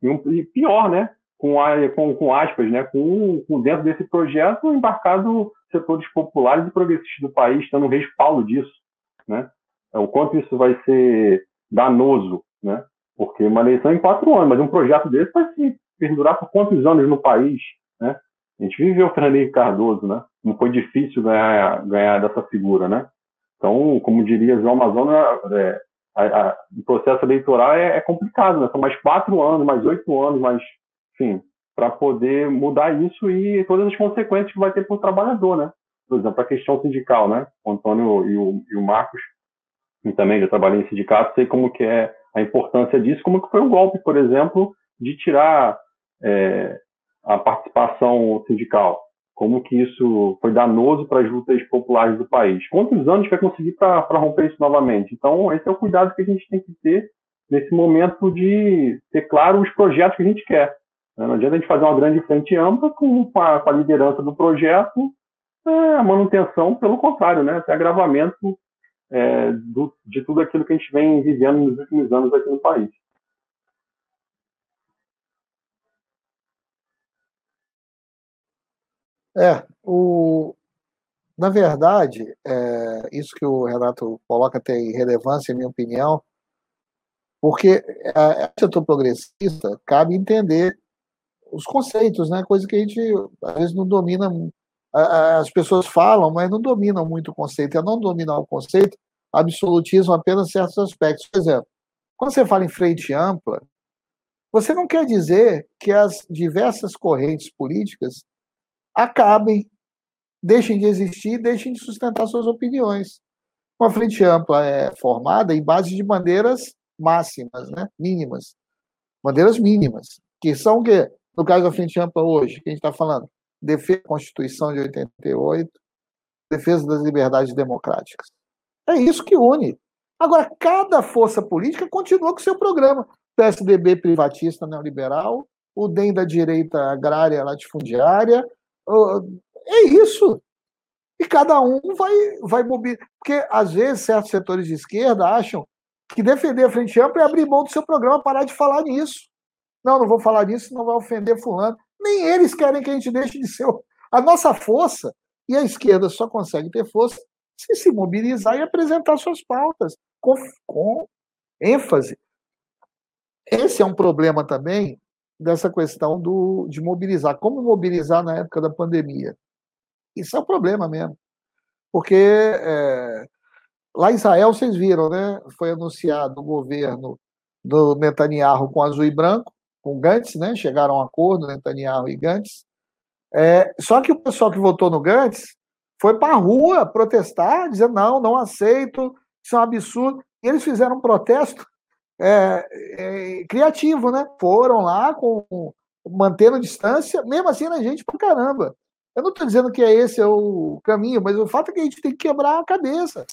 E, um, e pior, né? com, a, com, com aspas, né, com, com dentro desse projeto embarcado setores populares e progressistas do país, tendo um respaldo disso, né? É, o quanto isso vai ser danoso, né? Porque uma eleição em quatro anos, mas um projeto desse vai se perdurar por quantos anos no país, né? A gente viveu o Fernando Henrique Cardoso, né? Não foi difícil ganhar, ganhar dessa figura, né? Então, como diria João Amazônia, é, a, a, o processo eleitoral é, é, complicado, né? São mais quatro anos, mais oito anos, mais, enfim, para poder mudar isso e todas as consequências que vai ter para o trabalhador, né? Por exemplo, a questão sindical, né? O Antônio e o, e o Marcos, e também já trabalhei em sindicato, sei como que é a importância disso, como que foi o golpe, por exemplo, de tirar é, a participação sindical, como que isso foi danoso para as lutas populares do país. Quantos anos vai conseguir para romper isso novamente? Então, esse é o cuidado que a gente tem que ter nesse momento de ter claro os projetos que a gente quer. Né? Não adianta a gente fazer uma grande frente ampla com, a, com a liderança do projeto, é, a manutenção, pelo contrário, né? Até agravamento é, do, de tudo aquilo que a gente vem vivendo nos últimos anos aqui no país. É, o, na verdade, é, isso que o Renato coloca tem relevância, em minha opinião, porque a, a setor progressista cabe entender os conceitos, né? Coisa que a gente às vezes não domina. As pessoas falam, mas não dominam muito o conceito. A não dominar o conceito, absolutismo apenas certos aspectos. Por exemplo, quando você fala em frente ampla, você não quer dizer que as diversas correntes políticas acabem, deixem de existir, deixem de sustentar suas opiniões. Uma frente ampla é formada em base de bandeiras máximas, né? mínimas. Bandeiras mínimas, que são o quê? No caso da Frente Ampla hoje, que a gente está falando, defesa da Constituição de 88, defesa das liberdades democráticas. É isso que une. Agora, cada força política continua com seu programa. PSDB privatista neoliberal, o DEM da direita agrária latifundiária. É isso. E cada um vai, vai mobilizar. Porque, às vezes, certos setores de esquerda acham que defender a frente ampla é abrir mão do seu programa, parar de falar nisso. Não, não vou falar disso, não vai ofender fulano. Nem eles querem que a gente deixe de ser. A nossa força, e a esquerda só consegue ter força se se mobilizar e apresentar suas pautas com, com ênfase. Esse é um problema também dessa questão do, de mobilizar. Como mobilizar na época da pandemia? Isso é um problema mesmo. Porque é, lá em Israel, vocês viram, né? Foi anunciado o governo do Netanyahu com azul e branco, com Gantz, né? Chegaram a um acordo, Netanyahu e Gantz. É, só que o pessoal que votou no Gantz foi para a rua protestar, dizendo não, não aceito, isso é um absurdo. E eles fizeram um protesto é, é, criativo, né? Foram lá com mantendo distância, mesmo assim na gente pra caramba. Eu não estou dizendo que é esse é o caminho, mas o fato é que a gente tem que quebrar a cabeça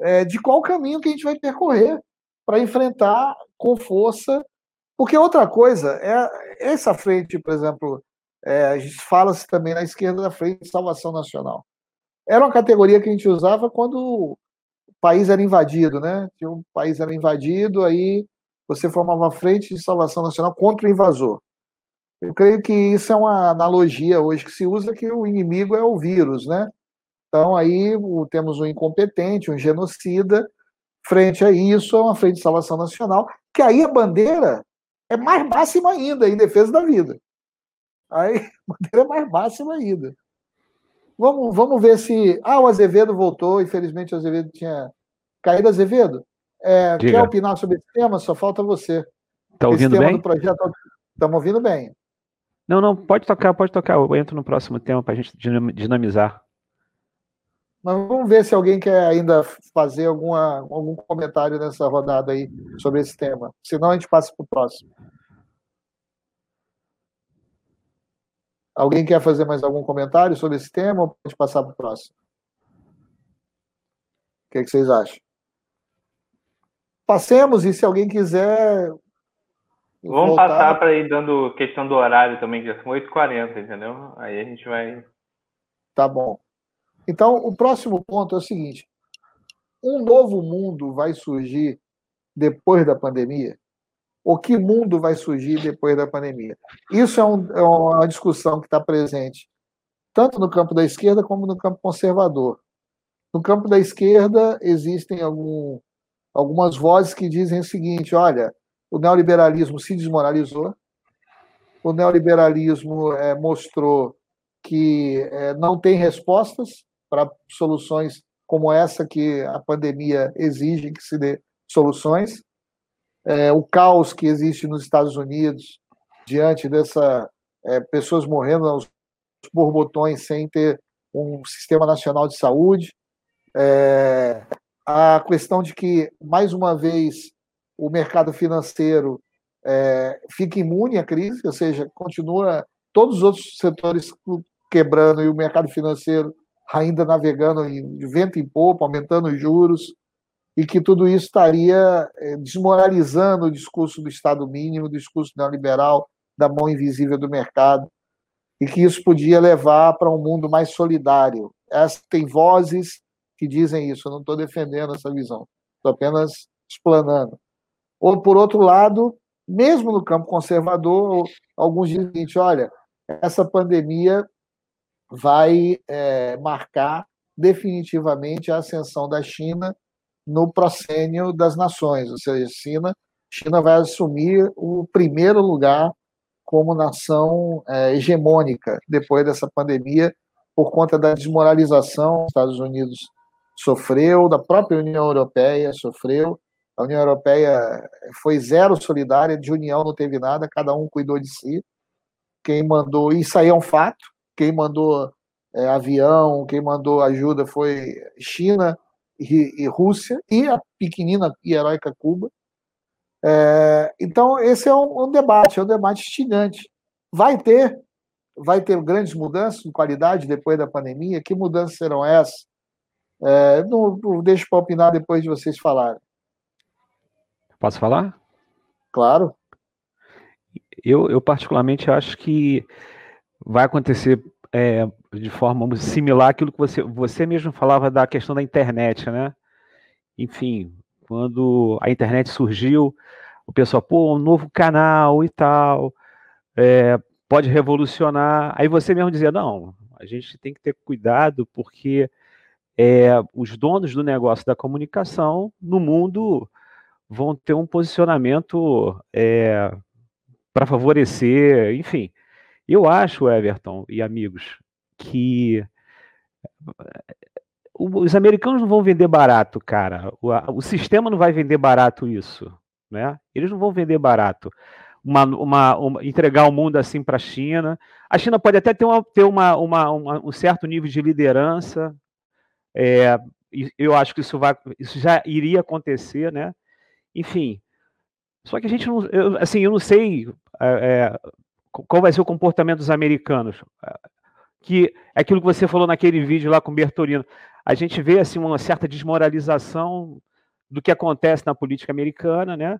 é, de qual caminho que a gente vai percorrer para enfrentar com força porque outra coisa, é essa frente, por exemplo, é, a gente fala-se também na esquerda da frente de salvação nacional. Era uma categoria que a gente usava quando país era invadido, né? Se um país era invadido, aí você formava uma frente de salvação nacional contra o invasor. Eu creio que isso é uma analogia hoje que se usa que o inimigo é o vírus, né? Então aí temos um incompetente, um genocida, frente a isso é uma frente de salvação nacional, que aí a bandeira é mais máxima ainda, em defesa da vida. Aí (laughs) a bandeira é mais máxima ainda. Vamos, vamos ver se. Ah, o Azevedo voltou, infelizmente o Azevedo tinha caído. Azevedo, é, quer opinar sobre esse tema? Só falta você. Está ouvindo bem? Estamos ouvindo bem. Não, não, pode tocar, pode tocar. Eu entro no próximo tema para a gente dinamizar. Mas vamos ver se alguém quer ainda fazer alguma, algum comentário nessa rodada aí sobre esse tema. Senão a gente passa para o próximo. Alguém quer fazer mais algum comentário sobre esse tema ou pode passar para o próximo? O que, é que vocês acham? Passemos e se alguém quiser. Vamos voltar... passar para ir dando questão do horário também, que já são 8h40, entendeu? Aí a gente vai. Tá bom. Então, o próximo ponto é o seguinte: um novo mundo vai surgir depois da pandemia? Ou que mundo vai surgir depois da pandemia? Isso é, um, é uma discussão que está presente tanto no campo da esquerda como no campo conservador. No campo da esquerda existem algum, algumas vozes que dizem o seguinte: olha, o neoliberalismo se desmoralizou, o neoliberalismo é, mostrou que é, não tem respostas para soluções como essa que a pandemia exige que se dê soluções. É, o caos que existe nos Estados Unidos diante dessa é, pessoas morrendo aos borbotões sem ter um sistema nacional de saúde. É, a questão de que, mais uma vez, o mercado financeiro é, fica imune à crise, ou seja, continua todos os outros setores quebrando e o mercado financeiro ainda navegando de vento em popa, aumentando os juros, e que tudo isso estaria é, desmoralizando o discurso do Estado mínimo, o discurso neoliberal, da mão invisível do mercado, e que isso podia levar para um mundo mais solidário. Essa, tem vozes que dizem isso, eu não estou defendendo essa visão, estou apenas explanando. Ou, por outro lado, mesmo no campo conservador, alguns dizem o seguinte: olha, essa pandemia vai é, marcar definitivamente a ascensão da China no proscênio das nações, ou seja, China, China vai assumir o primeiro lugar como nação é, hegemônica depois dessa pandemia, por conta da desmoralização que os Estados Unidos sofreu, da própria União Europeia sofreu. A União Europeia foi zero solidária, de união não teve nada, cada um cuidou de si. Quem mandou, isso aí é um fato, quem mandou é, avião, quem mandou ajuda foi China e, e Rússia, e a pequenina e heróica Cuba. É, então, esse é um, um, debate, é um debate instigante. Vai ter, vai ter grandes mudanças de qualidade depois da pandemia? Que mudanças serão essas? É, não, não deixo para opinar depois de vocês falarem. Posso falar? Claro. Eu, eu particularmente acho que vai acontecer é, de forma similar àquilo que você, você mesmo falava da questão da internet, né? Enfim, quando a internet surgiu, o pessoal, pô, um novo canal e tal, é, pode revolucionar. Aí você mesmo dizia, não, a gente tem que ter cuidado porque é, os donos do negócio da comunicação no mundo vão ter um posicionamento é, para favorecer, enfim. Eu acho, Everton e amigos, que os americanos não vão vender barato, cara. O, o, sistema não vai vender barato isso, né? Eles não vão vender barato. Uma, uma, uma entregar o mundo assim para a China. A China pode até ter, uma, ter uma, um certo nível de liderança. É, eu acho que isso, vai, isso já iria acontecer, né? Enfim. Só que a gente não. Eu, assim, eu não sei é, é qual vai ser o comportamento dos americanos. Que é aquilo que você falou naquele vídeo lá com o Bertolino a gente vê assim uma certa desmoralização do que acontece na política americana, né?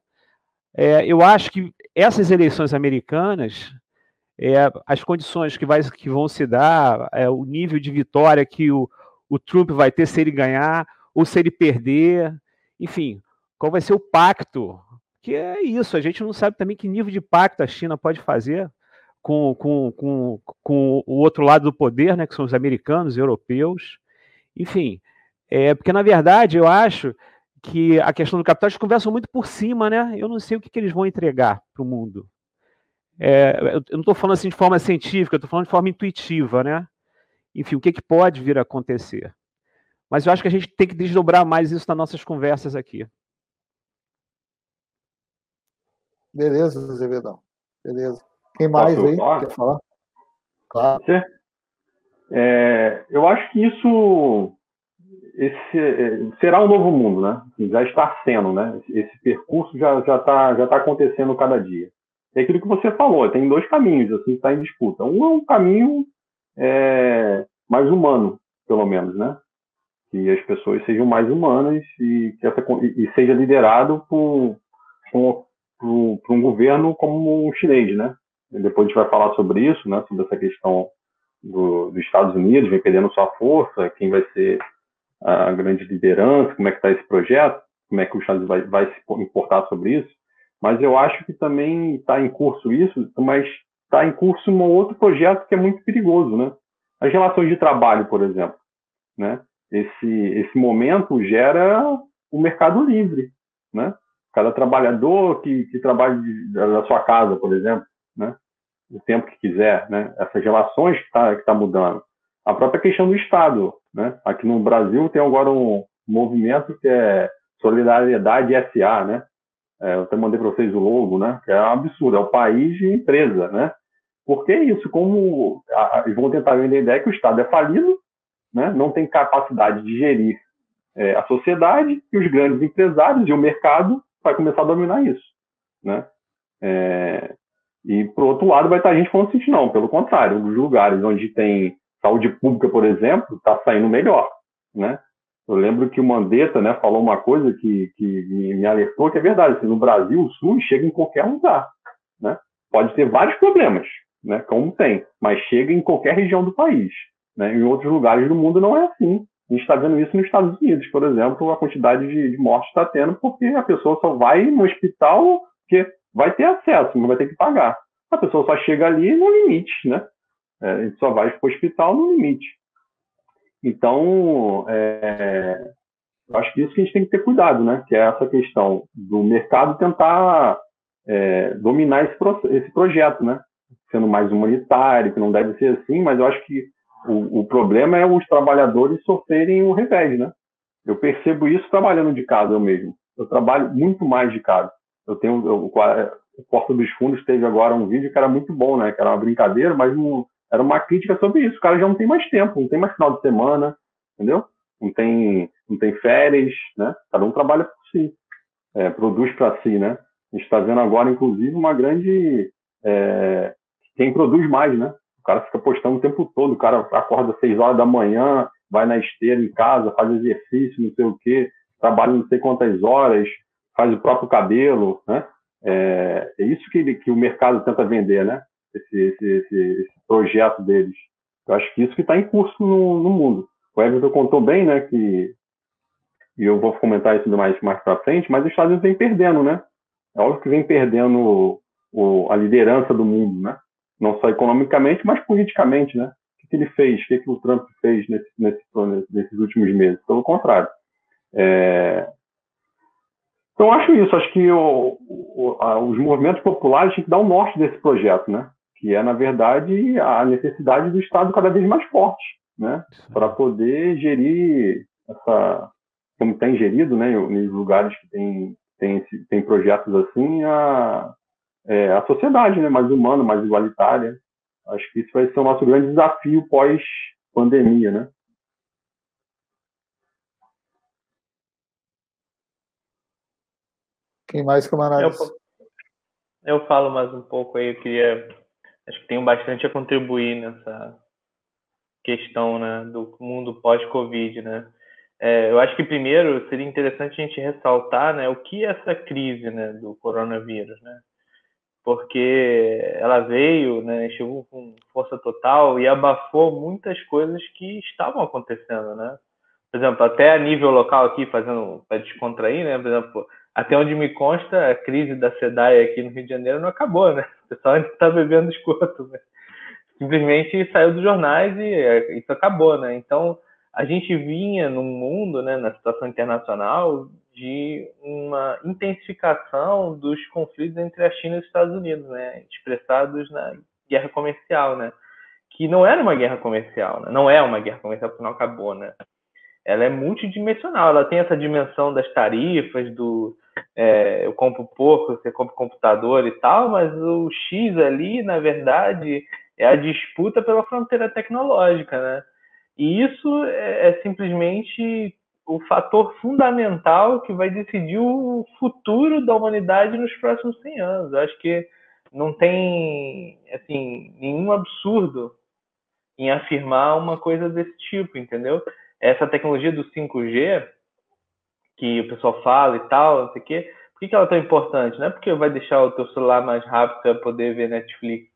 É, eu acho que essas eleições americanas, é, as condições que, vai, que vão se dar, é, o nível de vitória que o, o Trump vai ter se ele ganhar ou se ele perder, enfim, qual vai ser o pacto? Que é isso, a gente não sabe também que nível de pacto a China pode fazer com, com, com, com o outro lado do poder, né, que são os americanos, europeus. Enfim, é, porque na verdade eu acho que a questão do capital eles conversam muito por cima, né? Eu não sei o que, que eles vão entregar para o mundo. É, eu não estou falando assim de forma científica, eu estou falando de forma intuitiva, né? Enfim, o que, que pode vir a acontecer. Mas eu acho que a gente tem que desdobrar mais isso nas nossas conversas aqui. Beleza, Azevedão. Beleza. Quem mais Posso aí falar? quer falar? Claro. É, eu acho que isso esse, é, será um novo mundo, né? Já está sendo, né? Esse percurso já já está já tá acontecendo cada dia. É aquilo que você falou. Tem dois caminhos assim está em disputa. Um é um caminho é, mais humano, pelo menos, né? Que as pessoas sejam mais humanas e que essa, e seja liderado por, por, por, por um governo como o chinês, né? Depois a gente vai falar sobre isso, né? Sobre essa questão do, dos Estados Unidos, vem perdendo sua força, quem vai ser a grande liderança, como é que está esse projeto, como é que o Estados vai, vai se importar sobre isso. Mas eu acho que também está em curso isso, mas está em curso um outro projeto que é muito perigoso, né? As relações de trabalho, por exemplo, né? Esse, esse momento gera o mercado livre, né? Cada trabalhador que, que trabalha de, da sua casa, por exemplo, né? O tempo que quiser, né? Essas relações que está tá mudando. A própria questão do Estado, né? Aqui no Brasil tem agora um movimento que é Solidariedade SA, né? É, eu até mandei para vocês o logo, né? Que é um absurdo, é o país de empresa, né? Porque é isso, como eles vão tentar vender a ideia que o Estado é falido, né? não tem capacidade de gerir é, a sociedade e os grandes empresários e o mercado vai começar a dominar isso, né? É, e por outro lado vai estar gente falando assim, não, pelo contrário, os lugares onde tem saúde pública, por exemplo, está saindo melhor, né? Eu lembro que o Mandetta, né, falou uma coisa que, que me alertou que é verdade, assim, no Brasil o SUS chega em qualquer lugar, né? Pode ter vários problemas, né, como tem, mas chega em qualquer região do país, né? Em outros lugares do mundo não é assim. A gente está vendo isso nos Estados Unidos, por exemplo, a quantidade de, de mortes está tendo porque a pessoa só vai no hospital que vai ter acesso, não vai ter que pagar. A pessoa só chega ali no limite, né? É, a gente só vai para o hospital no limite. Então, é, eu acho que isso que a gente tem que ter cuidado, né? Que é essa questão do mercado tentar é, dominar esse, esse projeto, né? Sendo mais humanitário, que não deve ser assim, mas eu acho que o, o, problema é os trabalhadores sofrerem o revés, né? Eu percebo isso trabalhando de casa eu mesmo. Eu trabalho muito mais de casa. Eu tenho eu, o Porta dos Fundos teve agora um vídeo que era muito bom, né? Que era uma brincadeira, mas não, era uma crítica sobre isso. O cara já não tem mais tempo, não tem mais final de semana, entendeu? Não tem, não tem férias, né? Cada um trabalha por si, é, produz para si, né? A gente está vendo agora, inclusive, uma grande é, quem produz mais, né? O cara fica postando o tempo todo, o cara acorda às seis horas da manhã, vai na esteira em casa, faz exercício, não sei o quê, trabalha não sei quantas horas, faz o próprio cabelo, né? É, é isso que, que o mercado tenta vender, né? Esse, esse, esse, esse projeto deles. Eu acho que isso que está em curso no, no, mundo. O Everton contou bem, né, que e eu vou comentar isso mais mais para frente, mas os Estados Unidos vem perdendo, né? É óbvio que vem perdendo o, a liderança do mundo, né? não só economicamente, mas politicamente, né? O que, ele fez? O que, que o Trump fez nesse, nesse, nesses últimos meses? Pelo contrário. É... Então, acho isso. Acho que o, o, a, os movimentos populares têm que dar o norte desse projeto, né? Que é, na verdade, a necessidade do Estado cada vez mais forte, né? Para poder gerir essa, como tem gerido, né? Nos lugares que tem, tem, tem projetos assim, a, é, a sociedade né, mais humana, mais igualitária. Acho que isso vai ser o nosso grande desafio pós-pandemia, né? Quem mais, camaradas? Eu, eu falo mais um pouco aí, eu queria. Acho que tenho bastante a contribuir nessa questão né, do mundo pós-Covid, né? É, eu acho que primeiro seria interessante a gente ressaltar né, o que é essa crise né, do coronavírus, né? porque ela veio, né, chegou com força total e abafou muitas coisas que estavam acontecendo, né? Por exemplo, até a nível local aqui, fazendo para descontrair, né? Por exemplo, até onde me consta, a crise da SEDAI aqui no Rio de Janeiro não acabou, né? O pessoal ainda está bebendo esgoto, né? Simplesmente saiu dos jornais e é, isso acabou, né? Então, a gente vinha num mundo, né, na situação internacional, de uma intensificação dos conflitos entre a China e os Estados Unidos, né, expressados na guerra comercial, né, que não era uma guerra comercial, né, não é uma guerra comercial porque não acabou, né, ela é multidimensional, ela tem essa dimensão das tarifas, do é, eu compro pouco, você compra computador e tal, mas o X ali, na verdade, é a disputa pela fronteira tecnológica, né? E isso é, é simplesmente o fator fundamental que vai decidir o futuro da humanidade nos próximos 100 anos. Eu acho que não tem assim nenhum absurdo em afirmar uma coisa desse tipo, entendeu? Essa tecnologia do 5G que o pessoal fala e tal, não sei o quê, por que, ela é tão importante? Não é porque vai deixar o teu celular mais rápido para poder ver Netflix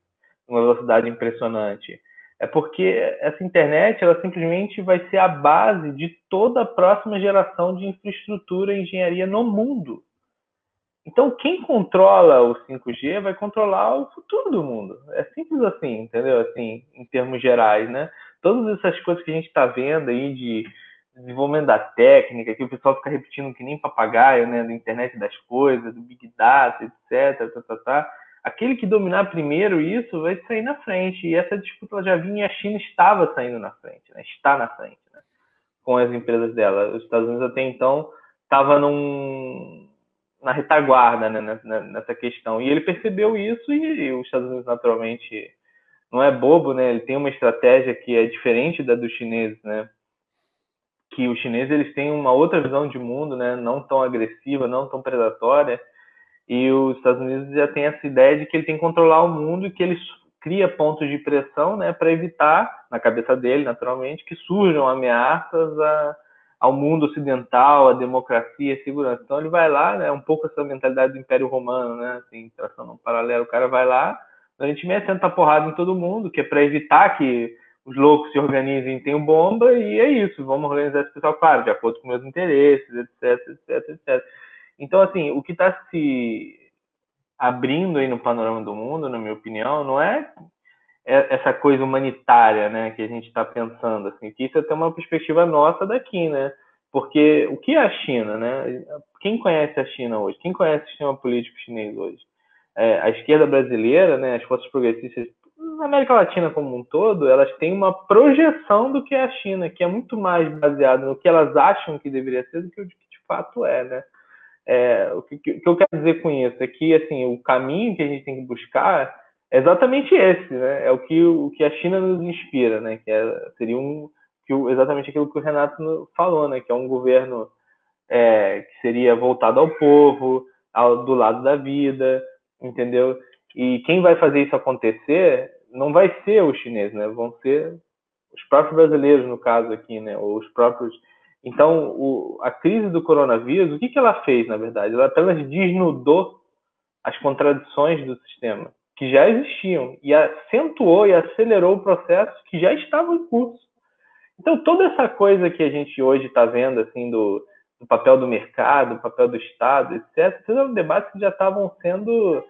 numa velocidade impressionante é porque essa internet ela simplesmente vai ser a base de toda a próxima geração de infraestrutura e engenharia no mundo. Então, quem controla o 5G vai controlar o futuro do mundo. É simples assim, entendeu? Assim, em termos gerais, né? Todas essas coisas que a gente está vendo aí de desenvolvimento da técnica, que o pessoal fica repetindo que nem papagaio, né? Da internet das coisas, do Big Data, etc. Tá, tá, tá. Aquele que dominar primeiro isso vai sair na frente. E essa disputa já vinha e a China estava saindo na frente, né? está na frente, né? com as empresas dela. Os Estados Unidos até então estava num na retaguarda né, nessa questão. E ele percebeu isso e, e, os Estados Unidos, naturalmente, não é bobo, né? Ele tem uma estratégia que é diferente da dos chineses, né? Que os chineses eles têm uma outra visão de mundo, né? Não tão agressiva, não tão predatória. E os Estados Unidos já tem essa ideia de que ele tem que controlar o mundo e que ele cria pontos de pressão, né? Para evitar, na cabeça dele, naturalmente, que surjam ameaças a ao mundo ocidental, à democracia, à segurança. Então ele vai lá, né, um pouco essa mentalidade do Império Romano, né, assim, traçando um paralelo, o cara vai lá, a gente meia senta porrada em todo mundo, que é para evitar que os loucos se organizem e tenham bomba, e é isso, vamos organizar esse pessoal, claro, de acordo com meus interesses, etc, etc, etc. Então, assim, o que está se abrindo aí no panorama do mundo, na minha opinião, não é, essa coisa humanitária, né, que a gente está pensando, assim, que isso é até uma perspectiva nossa daqui, né, porque o que é a China, né? Quem conhece a China hoje? Quem conhece o sistema político chinês hoje? É, a esquerda brasileira, né, as forças progressistas na América Latina como um todo, elas têm uma projeção do que é a China, que é muito mais baseada no que elas acham que deveria ser do que o que de fato é, né? É, o que, que eu quero dizer com isso é que assim o caminho que a gente tem que buscar é exatamente esse, né? É o que, o que a China nos inspira, né? Que é, seria um, que exatamente aquilo que o Renato falou, né? Que é um governo é, que seria voltado ao povo, ao, do lado da vida, entendeu? E quem vai fazer isso acontecer não vai ser os chineses, né? Vão ser os próprios brasileiros, no caso aqui, né? Ou os próprios. Então, o, a crise do coronavírus, o que, que ela fez, na verdade? Ela apenas desnudou as contradições do sistema que já existiam e acentuou e acelerou processos que já estavam em curso. Então, toda essa coisa que a gente hoje está vendo, assim, do, do, papel do mercado, do papel do Estado, etc., são debates que já estavam sendo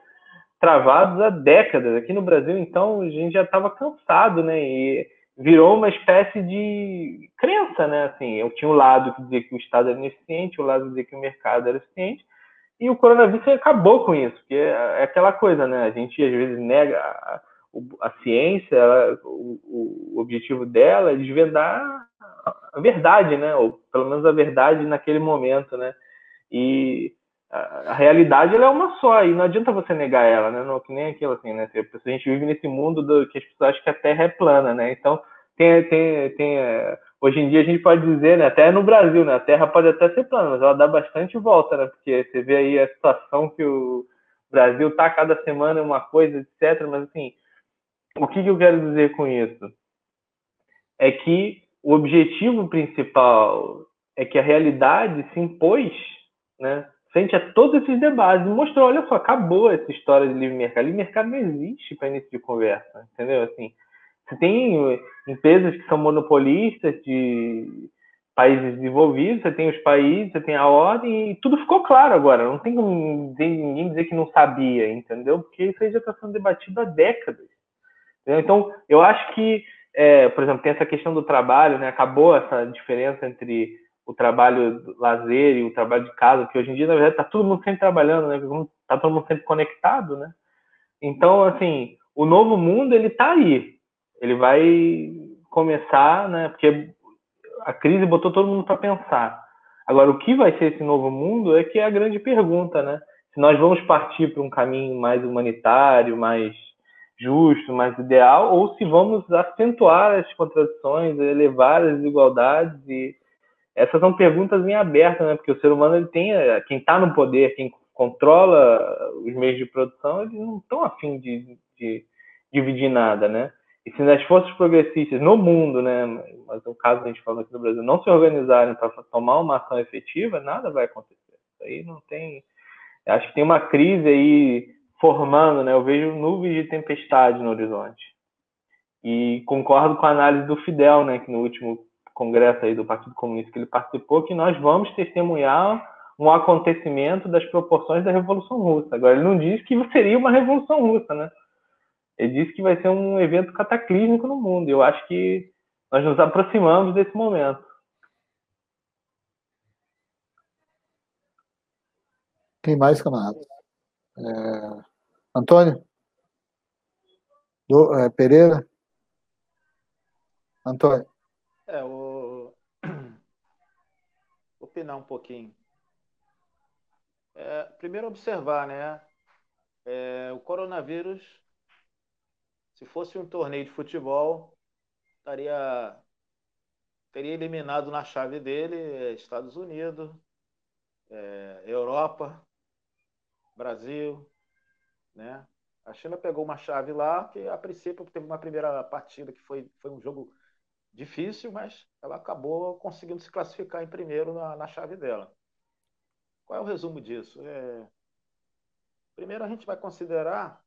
travados há décadas. Aqui no Brasil, então, a gente já estava cansado, né? E virou uma espécie de crença, né? Assim, eu tinha um lado que dizia que o Estado era ineficiente, o lado que dizia que o mercado era eficiente, e o coronavírus acabou com isso, porque é aquela coisa, né? A gente às vezes nega a, a ciência, ela, o, o, objetivo dela é desvendar a verdade, né? Ou pelo menos a verdade naquele momento, né? E a, a realidade ela é uma só, e não adianta você negar ela, né? Não, que nem aquilo assim, né? A gente vive nesse mundo do, que as pessoas acham que a Terra é plana, né? Então tem, tem, tem hoje em dia a gente pode dizer, né, até no Brasil, né, a Terra pode até ser plana, mas ela dá bastante volta, né, porque você vê aí a situação que o Brasil tá cada semana uma coisa, etc. Mas assim, o que, que eu quero dizer com isso? É que o objetivo principal é que a realidade se impôs, né, frente a todos esses debates e mostrou, olha só, acabou essa história de livre mercado. Livre mercado não existe para início de conversa, entendeu? Assim, você tem empresas que são monopolistas de países desenvolvidos, você tem os países, você tem a ordem, e tudo ficou claro agora. Não tem como ninguém dizer que não sabia, entendeu? Porque isso aí já está sendo debatido há décadas. Entendeu? Então, eu acho que, é, por exemplo, tem essa questão do trabalho, né? Acabou essa diferença entre o trabalho lazer e o trabalho de casa, que hoje em dia, na verdade, está todo mundo sempre trabalhando, né? Está todo mundo sempre conectado, né? Então, assim, o novo mundo, ele está aí ele vai começar, né? Porque a crise botou todo mundo para pensar. Agora, o que vai ser esse novo mundo é que é a grande pergunta, né? Se nós vamos partir para um caminho mais humanitário, mais justo, mais ideal, ou se vamos acentuar as contradições, elevar as desigualdades e essas são perguntas em aberto, né? Porque o ser humano ele tem quem está no poder, quem controla os meios de produção, eles não estão afim de, de dividir nada, né? E se as forças progressistas no mundo, né, mas no caso a gente falando aqui no Brasil, não se organizarem para tomar uma ação efetiva, nada vai acontecer. Isso aí não tem. Acho que tem uma crise aí formando, né? Eu vejo nuvens de tempestade no horizonte. E concordo com a análise do Fidel, né, que no último congresso aí do Partido Comunista que ele participou, que nós vamos testemunhar um acontecimento das proporções da Revolução Russa. Agora, ele não diz que seria uma Revolução Russa, né? Ele diz que vai ser um evento cataclísmico no mundo. Eu acho que nós nos aproximamos desse momento. Quem mais, camarada? É... Antônio? Do, é, Pereira? Antônio? É, o... (clears throat) opinar um pouquinho. É, primeiro observar, né? É, o coronavírus, se fosse um torneio de futebol, estaria teria eliminado na chave dele Estados Unidos, é, Europa, Brasil, né? A China pegou uma chave lá que a princípio teve uma primeira partida que foi, foi um jogo difícil, mas ela acabou conseguindo se classificar em primeiro na, na chave dela. Qual é o resumo disso? É... Primeiro, a gente vai considerar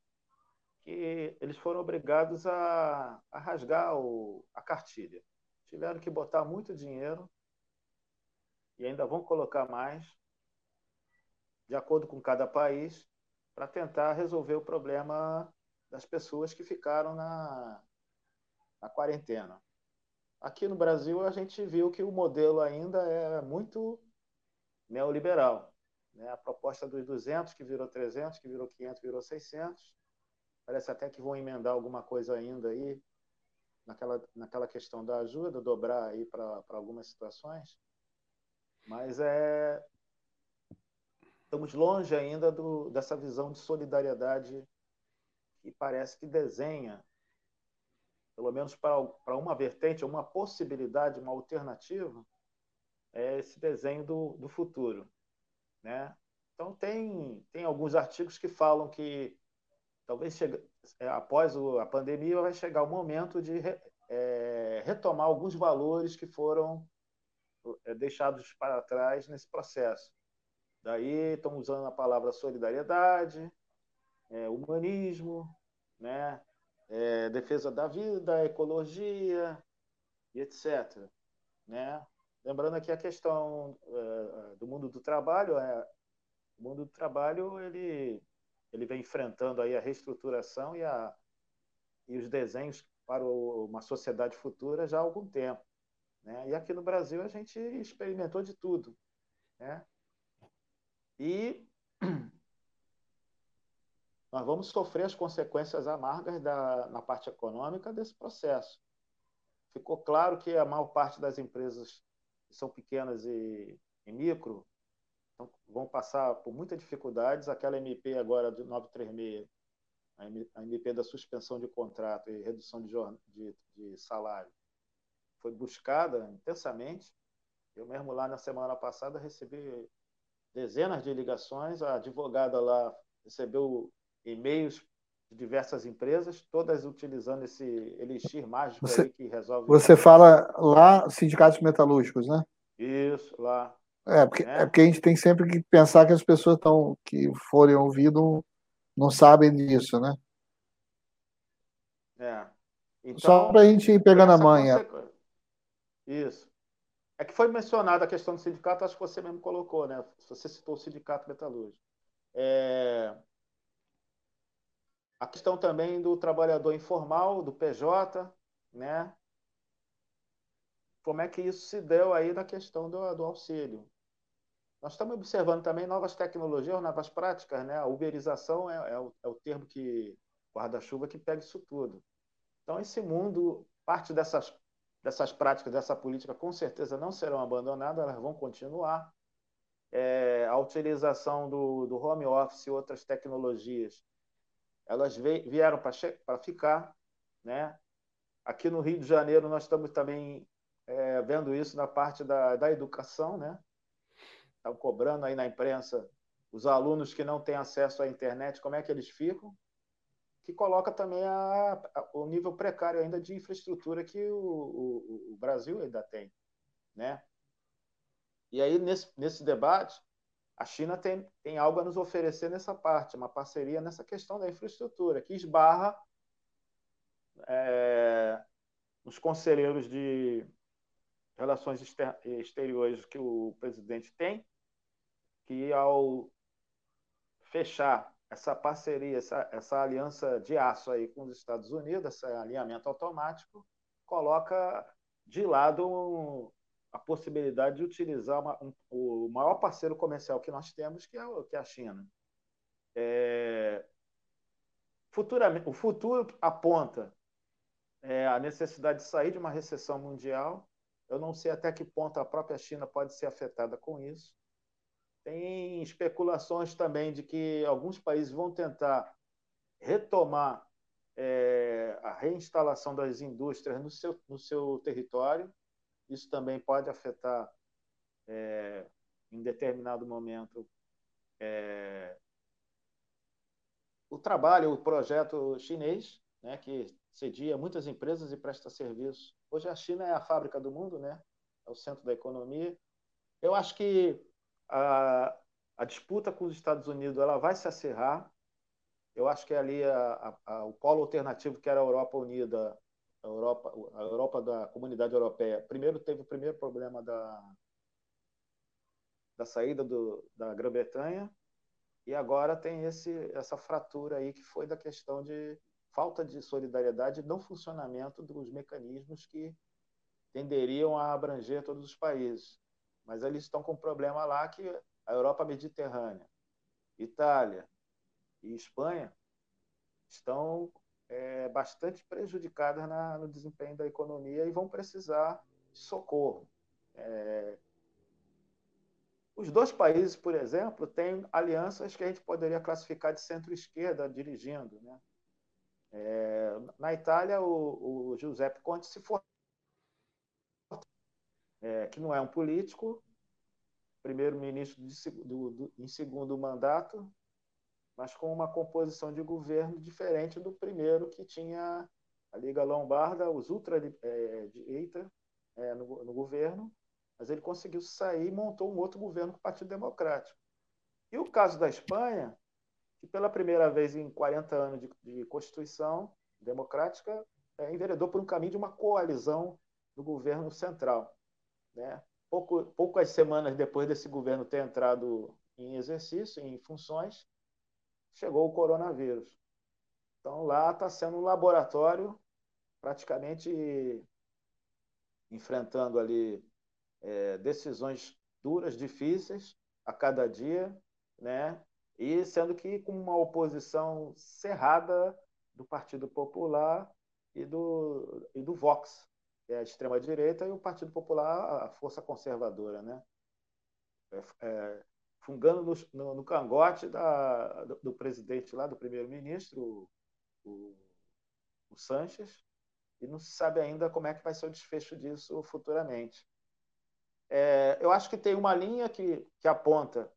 que eles foram obrigados a, a rasgar o, a cartilha. Tiveram que botar muito dinheiro e ainda vão colocar mais, de acordo com cada país, para tentar resolver o problema das pessoas que ficaram na, na quarentena. Aqui no Brasil, a gente viu que o modelo ainda é muito neoliberal. Né? A proposta dos 200, que virou 300, que virou 500, virou 600. Parece até que vão emendar alguma coisa ainda aí naquela, naquela questão da ajuda, dobrar aí para algumas situações. Mas é, estamos longe ainda do, dessa visão de solidariedade que parece que desenha, pelo menos para, uma vertente, uma possibilidade, uma alternativa, é esse desenho do, do futuro. Né? Então, tem, tem alguns artigos que falam que talvez chegue, é, após a pandemia vai chegar o momento de é, retomar alguns valores que foram é, deixados para trás nesse processo. Daí estão usando a palavra solidariedade, é, humanismo, né? É, defesa da vida, ecologia e etc. Né? Lembrando aqui a questão uh, do mundo do trabalho, é, o mundo do trabalho ele, ele vem enfrentando aí a reestruturação e, a, e os desenhos para o, uma sociedade futura já há algum tempo. Né? E aqui no Brasil a gente experimentou de tudo. Né? E (clears throat) nós vamos sofrer as consequências amargas da, na parte econômica desse processo. Ficou claro que a maior parte das empresas que são pequenas e, e micro, então, vão passar por muitas dificuldades. Aquela MP agora de 936, a MP da suspensão de contrato e redução de, de, de salário, foi buscada intensamente. Eu mesmo lá na semana passada recebi dezenas de ligações, a advogada lá recebeu e-mails de diversas empresas, todas utilizando esse elixir mágico você, aí que resolve. Você fala lá sindicatos metalúrgicos, né? Isso, lá. É porque, é. é porque a gente tem sempre que pensar que as pessoas estão que forem ouvido não sabem disso, né? É. Então, Só para a gente ir pegando a manha. Isso. É que foi mencionada a questão do sindicato, acho que você mesmo colocou, né? Você citou o sindicato metalúrgico. É, a questão também do trabalhador informal, do PJ, né? Como é que isso se deu aí na questão do, do auxílio? Nós estamos observando também novas tecnologias, novas práticas, né? A uberização é, é, o, é o termo que guarda-chuva que pega isso tudo. Então, esse mundo, parte dessas, dessas práticas, dessa política, com certeza não serão abandonadas, elas vão continuar. É, a utilização do, do home office e outras tecnologias elas vieram para ficar, né? Aqui no Rio de Janeiro nós estamos também é, vendo isso na parte da, da educação, né? Estão cobrando aí na imprensa os alunos que não têm acesso à internet, como é que eles ficam? Que coloca também a, a, o nível precário ainda de infraestrutura que o, o, o Brasil ainda tem, né? E aí, nesse, nesse debate, a China tem, tem algo a nos oferecer nessa parte, uma parceria nessa questão da infraestrutura, que esbarra é, nos conselheiros de relações exteriores que o presidente tem, que ao fechar essa parceria, essa, essa aliança de aço aí com os Estados Unidos, esse alinhamento automático, coloca de lado a possibilidade de utilizar uma, um, o maior parceiro comercial que nós temos, que é, que é a China. É, futuramente, o futuro aponta é, a necessidade de sair de uma recessão mundial. Eu não sei até que ponto a própria China pode ser afetada com isso. Tem especulações também de que alguns países vão tentar retomar é, a reinstalação das indústrias no seu, no seu território. Isso também pode afetar, é, em determinado momento, é, o trabalho, o projeto chinês, né, que cedia muitas empresas e presta serviço. Hoje a China é a fábrica do mundo, né? é o centro da economia. Eu acho que a, a disputa com os Estados Unidos ela vai se acerrar. Eu acho que ali a, a, o polo alternativo que era a Europa Unida, a Europa, a Europa da Comunidade Europeia, primeiro teve o primeiro problema da, da saída do, da Grã-Bretanha e agora tem esse, essa fratura aí que foi da questão de falta de solidariedade e não funcionamento dos mecanismos que tenderiam a abranger todos os países. Mas eles estão com um problema lá que a Europa Mediterrânea, Itália e Espanha estão é, bastante prejudicadas na, no desempenho da economia e vão precisar de socorro. É, os dois países, por exemplo, têm alianças que a gente poderia classificar de centro-esquerda dirigindo. Né? É, na Itália, o, o Giuseppe Conte se for é, que não é um político, primeiro-ministro em segundo mandato, mas com uma composição de governo diferente do primeiro que tinha a Liga Lombarda, os ultra-direita é, é, no, no, governo, mas ele conseguiu sair e montou um outro governo com o Partido Democrático. E o caso da Espanha, que pela primeira vez em 40 anos de, de Constituição democrática, é, enveredou por um caminho de uma coalizão do governo central. Né? Pouco, poucas semanas depois desse governo ter entrado em exercício, em funções, chegou o coronavírus. Então lá está sendo um laboratório, praticamente enfrentando ali é, decisões duras, difíceis a cada dia, né? E sendo que com uma oposição cerrada do Partido Popular e do, e do Vox, é a extrema-direita, e o Partido Popular, a força conservadora, né? É, é, fungando no, no, no cangote da, do, do, presidente lá, do primeiro-ministro, o, o Sanches, e não se sabe ainda como é que vai ser o desfecho disso futuramente. É, eu acho que tem uma linha que, que aponta,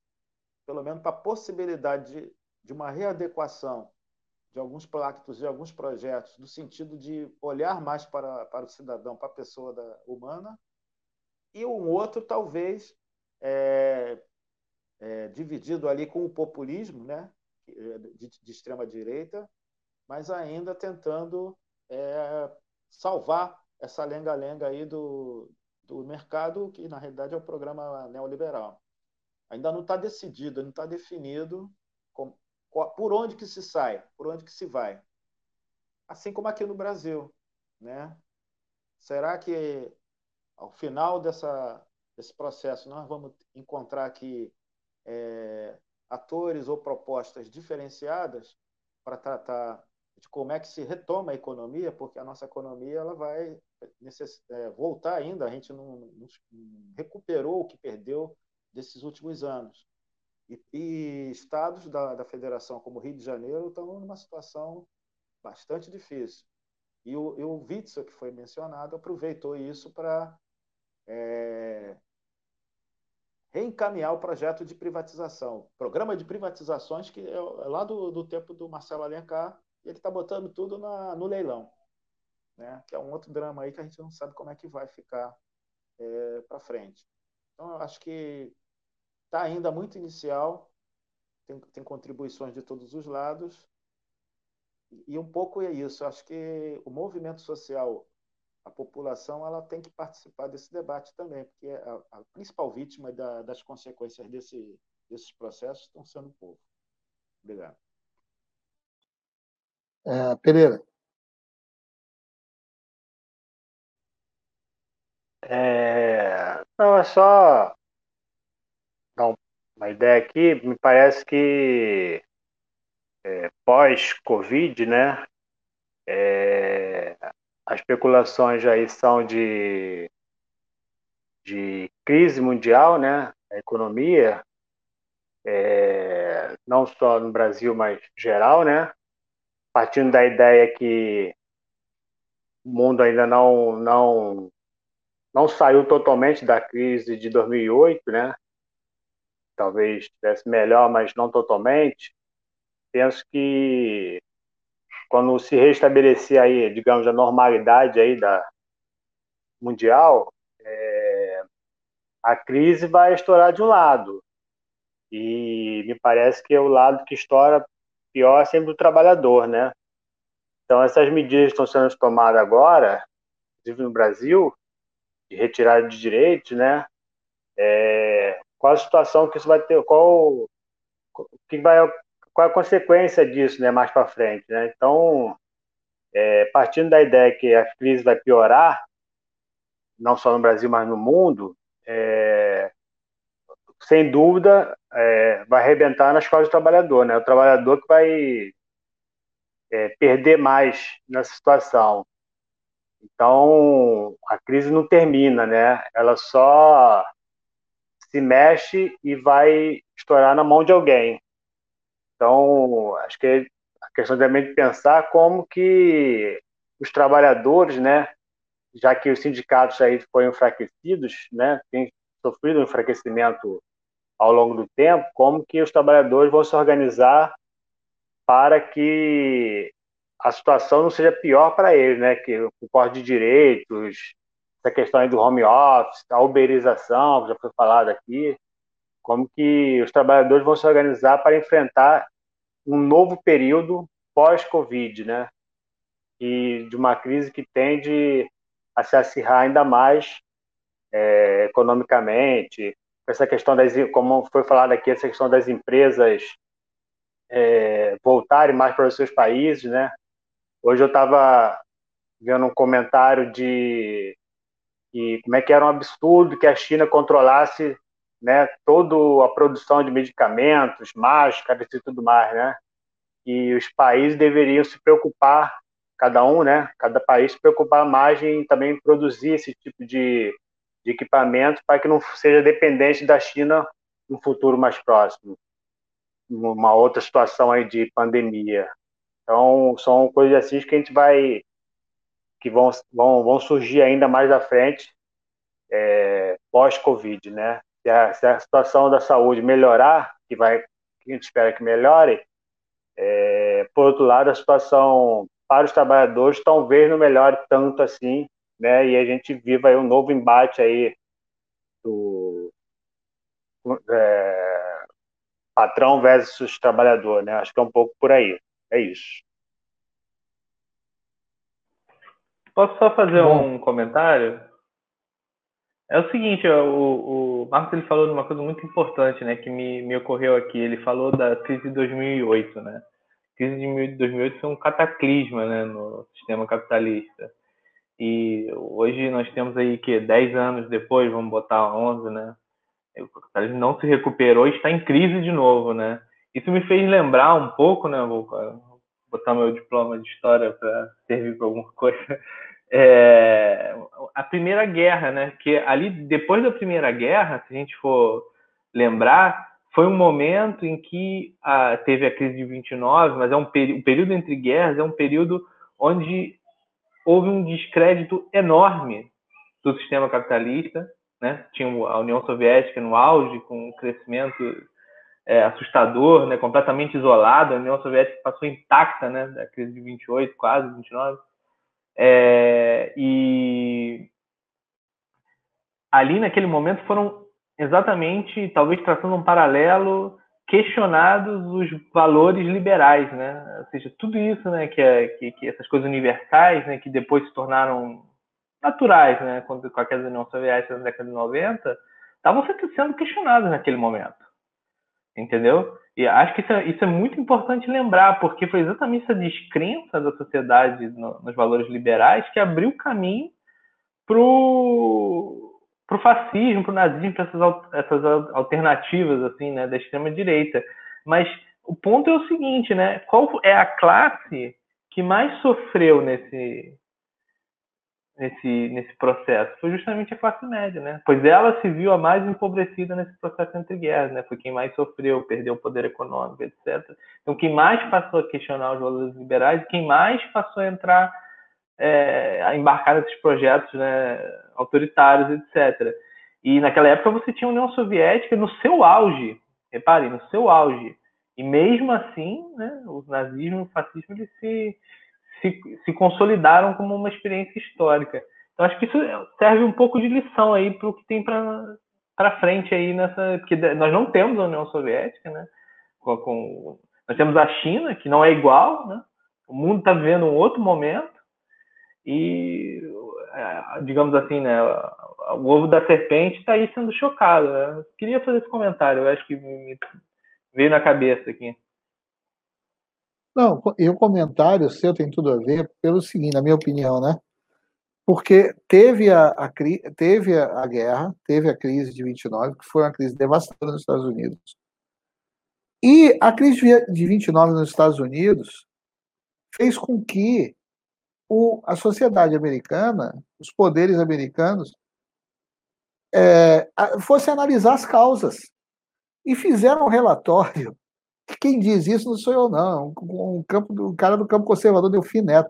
pelo menos, para a possibilidade de, de uma readequação de alguns pactos, de alguns projetos, no sentido de olhar mais para, para o cidadão, para a pessoa da, humana, e um outro, talvez, é, é, dividido ali com o populismo né, de, de extrema-direita, mas ainda tentando é, salvar essa lenga-lenga aí do, do mercado, que na realidade é o programa neoliberal. Ainda não está decidido, não está definido por onde que se sai, por onde que se vai. Assim como aqui no Brasil, né? Será que ao final dessa, desse processo nós vamos encontrar aqui é, atores ou propostas diferenciadas para tratar de como é que se retoma a economia, porque a nossa economia ela vai necess... é, voltar ainda, a gente não, não recuperou o que perdeu desses últimos anos. E, e estados da, da federação, como Rio de Janeiro, estão numa situação bastante difícil. E o, e o Witzel, que foi mencionado, aproveitou isso para é, reencaminhar o projeto de privatização. Programa de privatizações que é, é lá do, do tempo do Marcelo Alencar, e ele está botando tudo na, no leilão. Né? Que é um outro drama aí que a gente não sabe como é que vai ficar é, para frente. Então, eu acho que está ainda muito inicial, tem, tem contribuições de todos os lados, e um pouco é isso. Acho que o movimento social, a população, ela tem que participar desse debate também, porque a, a principal vítima da, das consequências desse, esses processos estão sendo pouco. Obrigado. É, Pereira. É, não, é só uma ideia aqui. Me parece que é, pós-Covid, né? É, as especulações aí são de, de crise mundial, né? A economia, é, não só no Brasil, mas geral, né? Partindo da ideia que o mundo ainda não, não não saiu totalmente da crise de 2008, né? Talvez estivesse melhor, mas não totalmente. Penso que quando se restabelecer aí, digamos, a normalidade aí da mundial, é, a crise vai estourar de um lado. E me parece que é o lado que estoura pior é sempre o trabalhador, né? Então, essas medidas estão sendo tomadas agora, inclusive no Brasil, de retirada de direitos, né? É, qual a situação que isso vai ter, qual que vai, qual a consequência disso, né? Mais para frente, né? Então, é, partindo da ideia que a crise vai piorar, não só no Brasil, mas no mundo, é, sem dúvida, é, vai arrebentar nas costas do trabalhador, né? O trabalhador que vai é, perder mais nessa situação. Então, a crise não termina, né? Ela só se mexe e vai estourar na mão de alguém. Então, acho que a questão também de pensar como que os trabalhadores, né, já que os sindicatos aí foram enfraquecidos, né, têm sofrido um enfraquecimento ao longo do tempo, como que os trabalhadores vão se organizar para que a situação não seja pior para eles, né? Que o corte de direitos, essa questão aí do home office, a uberização, que já foi falado aqui, como que os trabalhadores vão se organizar para enfrentar um novo período pós-Covid, né? E de uma crise que tende a se acirrar ainda mais é, economicamente, essa questão das, como foi falado aqui, essa questão das empresas é, voltarem mais para os seus países, né? Hoje eu estava vendo um comentário de que como é que era um absurdo que a China controlasse né, toda a produção de medicamentos, máscaras e tudo mais, né? E os países deveriam se preocupar, cada um, né? Cada país se preocupar mais em também produzir esse tipo de, de equipamento para que não seja dependente da China no futuro mais próximo. Uma outra situação aí de pandemia. Então, são coisas assim que a gente vai. Que vão, vão, vão surgir ainda mais à frente, é, pós-Covid, né? Se a, se a, situação da saúde melhorar, que, vai, que a gente espera que melhore, é, por outro lado, a situação para os trabalhadores talvez não melhore tanto assim, né? E a gente viva aí um novo embate aí do é, patrão versus trabalhador, né? Acho que é um pouco por aí. É isso. Posso só fazer Bom. um comentário? É o seguinte, o, o Marcos ele falou de uma coisa muito importante, né, que me, me ocorreu aqui. Ele falou da crise de 2008, né? A crise de 2008 foi um cataclisma, né, no sistema capitalista. E hoje nós temos aí que 10 anos depois, vamos botar 11, né? O capitalismo não se recuperou e está em crise de novo, né? Isso me fez lembrar um pouco, né? Botar meu diploma de história para servir para alguma coisa. É, a Primeira Guerra, né? Que ali depois da Primeira Guerra, se a gente for lembrar, foi um momento em que a, teve a crise de 29, mas é um o período entre guerras é um período onde houve um descrédito enorme do sistema capitalista, né? Tinha a União Soviética no auge, com o crescimento é, assustador, né, completamente isolado. A União Soviética passou intacta, né, da crise de 28, quase 29. É, e ali naquele momento foram exatamente, talvez traçando um paralelo, questionados os valores liberais, né? Ou seja, tudo isso, né, que, é, que, que essas coisas universais, né, que depois se tornaram naturais, né, com a queda da União Soviética na década de 90, estavam sendo questionados naquele momento. Entendeu? E acho que isso é, isso é, muito importante lembrar, porque foi exatamente essa descrença da sociedade no, nos valores liberais que abriu o caminho para o fascismo, para o nazismo, para essas, essas alternativas assim, né, da extrema direita. Mas o ponto é o seguinte, né? Qual é a classe que mais sofreu nesse nesse nesse processo? Foi justamente a classe média, né? Pois ela se viu a mais empobrecida nesse processo entre guerras, né? Foi quem mais sofreu, perdeu o poder econômico, etc. Então, quem mais passou a questionar os valores liberais, quem mais passou a entrar é, a embarcar nesses projetos né, autoritários, etc. E naquela época você tinha a União Soviética no seu auge, reparem, no seu auge. E mesmo assim, né, o nazismo e o fascismo eles se, se, se consolidaram como uma experiência histórica. Então acho que isso serve um pouco de lição aí para o que tem para frente aí nessa. Porque nós não temos a União Soviética, né? Com, com, nós temos a China, que não é igual, né? O mundo está vivendo um outro momento e, é, digamos assim, né? O ovo da serpente está aí sendo chocado. Né? Queria fazer esse comentário, eu acho que me, veio na cabeça aqui. Não, e o comentário seu tem tudo a ver pelo seguinte, na minha opinião, né? Porque teve a, a, teve a guerra, teve a crise de 29, que foi uma crise devastadora nos Estados Unidos. E a crise de 29 nos Estados Unidos fez com que o, a sociedade americana, os poderes americanos, é, fossem analisar as causas e fizeram um relatório. Quem diz isso não sou eu, não. Um, um cara do campo conservador, Delfim Neto.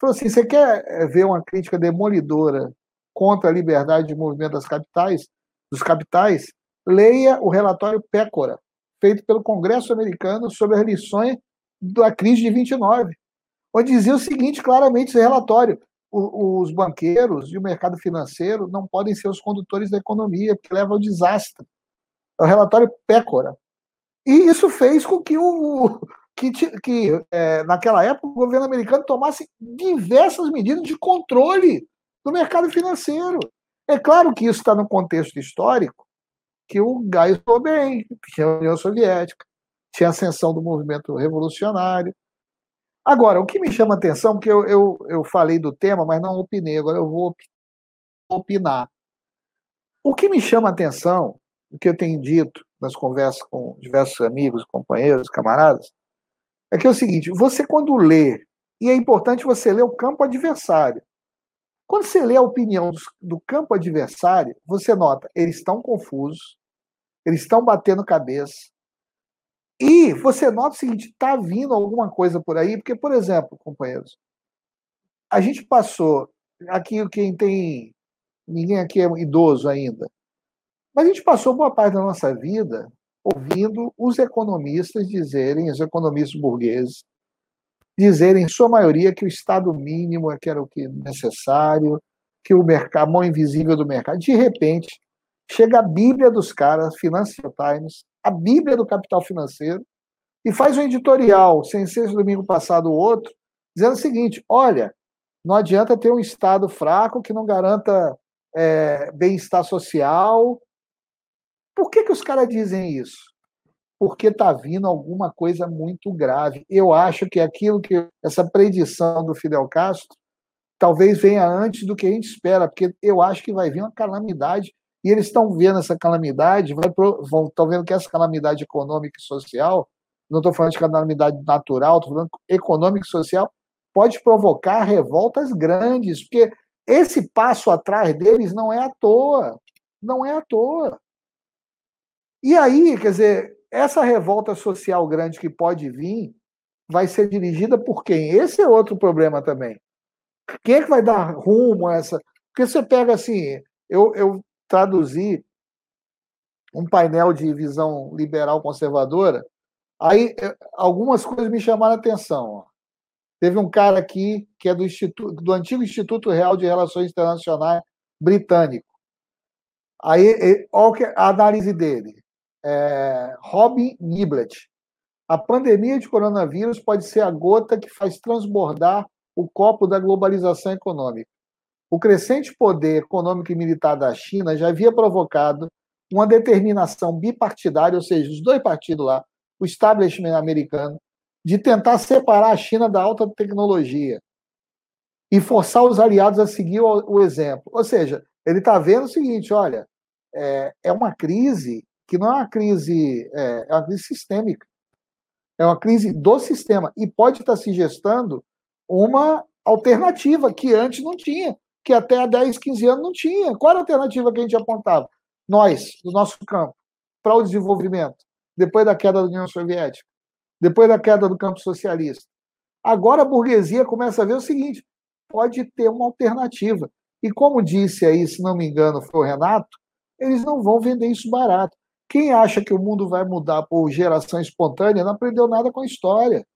Falou assim: você quer eh, ver uma crítica demolidora contra a liberdade de movimento das capitais, dos capitais? Leia o relatório Pécora, feito pelo Congresso americano sobre as lições da crise de 29, onde dizia o seguinte claramente esse relatório: os banqueiros e o mercado financeiro não podem ser os condutores da economia, porque leva ao desastre. É o relatório Pécora. E isso fez com que, o, que, que é, naquela época, o governo americano tomasse diversas medidas de controle do mercado financeiro. É claro que isso está no contexto histórico, que o Gás estou bem, tinha a União Soviética, tinha a ascensão do movimento revolucionário. Agora, o que me chama a atenção, porque eu, eu, eu falei do tema, mas não opinei, agora eu vou opinar. O que me chama a atenção o que eu tenho dito nas conversas com diversos amigos, companheiros, camaradas, é que é o seguinte: você, quando lê, e é importante você ler o campo adversário. Quando você lê a opinião do, campo adversário, você nota, eles estão confusos, eles estão batendo cabeça. E você nota o seguinte: está vindo alguma coisa por aí, porque, por exemplo, companheiros, a gente passou, aqui quem tem, ninguém aqui é idoso ainda, mas a gente passou boa parte da nossa vida ouvindo os economistas dizerem, os economistas burgueses, dizerem, em sua maioria, que o Estado mínimo é que era o que necessário, que o mercado, a mão invisível do mercado. De repente, chega a Bíblia dos caras, Financial Times, a Bíblia do capital financeiro, e faz um editorial, sem ser domingo passado ou outro, dizendo o seguinte: olha, não adianta ter um Estado fraco que não garanta é, bem-estar social, por que, que os caras dizem isso? Porque está vindo alguma coisa muito grave. Eu acho que aquilo que essa predição do Fidel Castro talvez venha antes do que a gente espera, porque eu acho que vai vir uma calamidade e eles estão vendo essa calamidade, estão vendo que essa calamidade econômica e social, não estou falando de calamidade natural, estou falando econômica e social, pode provocar revoltas grandes, porque esse passo atrás deles não é à toa, não é à toa. E aí, quer dizer, essa revolta social grande que pode vir vai ser dirigida por quem? Esse é outro problema também. Quem é que vai dar rumo a essa? Porque você pega assim, eu, eu traduzi um painel de visão liberal conservadora, aí eh, algumas coisas me chamaram a atenção. Teve um cara aqui que é do, Instituto, do antigo Instituto Real de Relações Internacionais britânico. Aí, olha a análise dele é, Robin Niblet. A pandemia de coronavírus pode ser a gota que faz transbordar o copo da globalização econômica. O crescente poder econômico e militar da China já havia provocado uma determinação bipartidária, ou seja, os dois partidos lá, o establishment americano, de tentar separar a China da alta tecnologia e forçar os aliados a seguir o, exemplo. Ou seja, ele está vendo o seguinte: olha, é, é, uma crise que não é uma crise, é, é uma crise sistêmica. É uma crise do sistema e pode estar se gestando uma alternativa que antes não tinha, que até há 10, 15 anos não tinha. Qual era a alternativa que a gente apontava? Nós, do nosso campo, para o desenvolvimento, depois da queda da União Soviética, depois da queda do campo socialista. Agora a burguesia começa a ver o seguinte: pode ter uma alternativa. E como disse aí, se não me engano, foi o Renato, eles não vão vender isso barato. Quem acha que o mundo vai mudar por geração espontânea não aprendeu nada com a história.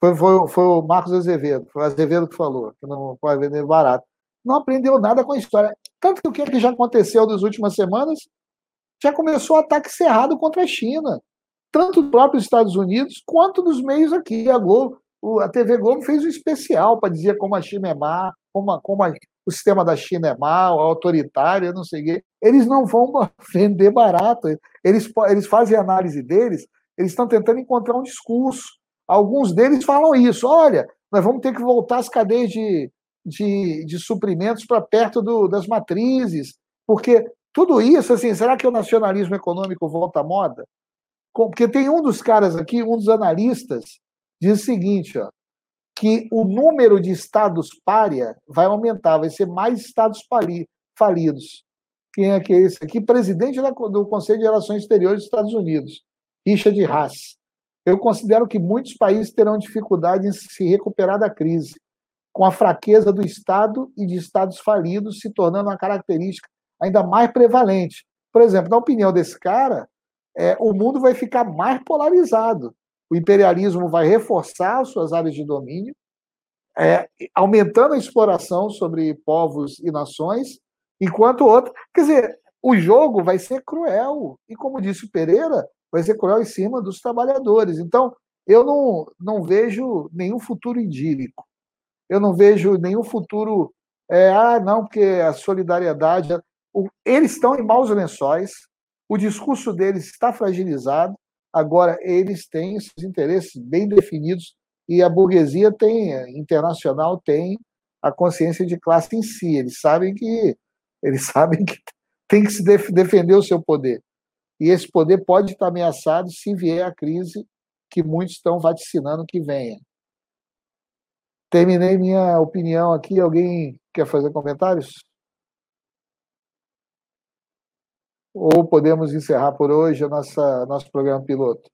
Foi, foi, foi o Marcos Azevedo, foi o Azevedo que falou, que não pode vender barato. Não aprendeu nada com a história. Tanto que o que, é que já aconteceu nas últimas semanas já começou o ataque cerrado contra a China. Tanto dos próprios Estados Unidos quanto dos meios aqui. A, Globo, a TV Globo fez um especial para dizer como a China é má, como, a, como a, o sistema da China é mau, autoritário, não sei o quê. Eles não vão (laughs) vender barato. Eles, eles fazem análise deles, eles estão tentando encontrar um discurso. Alguns deles falam isso: olha, nós vamos ter que voltar às cadeias de, de, de suprimentos para perto do, das matrizes, porque tudo isso, assim, será que o nacionalismo econômico volta à moda? Porque tem um dos caras aqui, um dos analistas, diz o seguinte, ó, que o número de estados párea vai aumentar, vai ser mais estados falidos. Quem é que é esse aqui? Presidente do Conselho de Relações Exteriores dos Estados Unidos, Richard Haas. Eu considero que muitos países terão dificuldade em se recuperar da crise, com a fraqueza do Estado e de estados falidos se tornando uma característica ainda mais prevalente. Por exemplo, na opinião desse cara, é, o mundo vai ficar mais polarizado o imperialismo vai reforçar suas áreas de domínio, é, aumentando a exploração sobre povos e nações, enquanto outro. Quer dizer, o jogo vai ser cruel. E, como disse o Pereira, vai ser cruel em cima dos trabalhadores. Então, eu não, não vejo nenhum futuro idílico. Eu não vejo nenhum futuro. É, ah, não, porque a solidariedade. Eles estão em maus lençóis, o discurso deles está fragilizado, Agora, eles têm esses interesses bem definidos e a burguesia tem, internacional tem a consciência de classe em si. Eles sabem que eles (laughs) sabem que tem que se defender o seu poder. E esse poder pode estar ameaçado se vier a crise que muitos estão vaticinando que venha. Terminei minha opinião aqui. Alguém quer fazer comentários? Ou podemos encerrar por hoje o nosso programa piloto?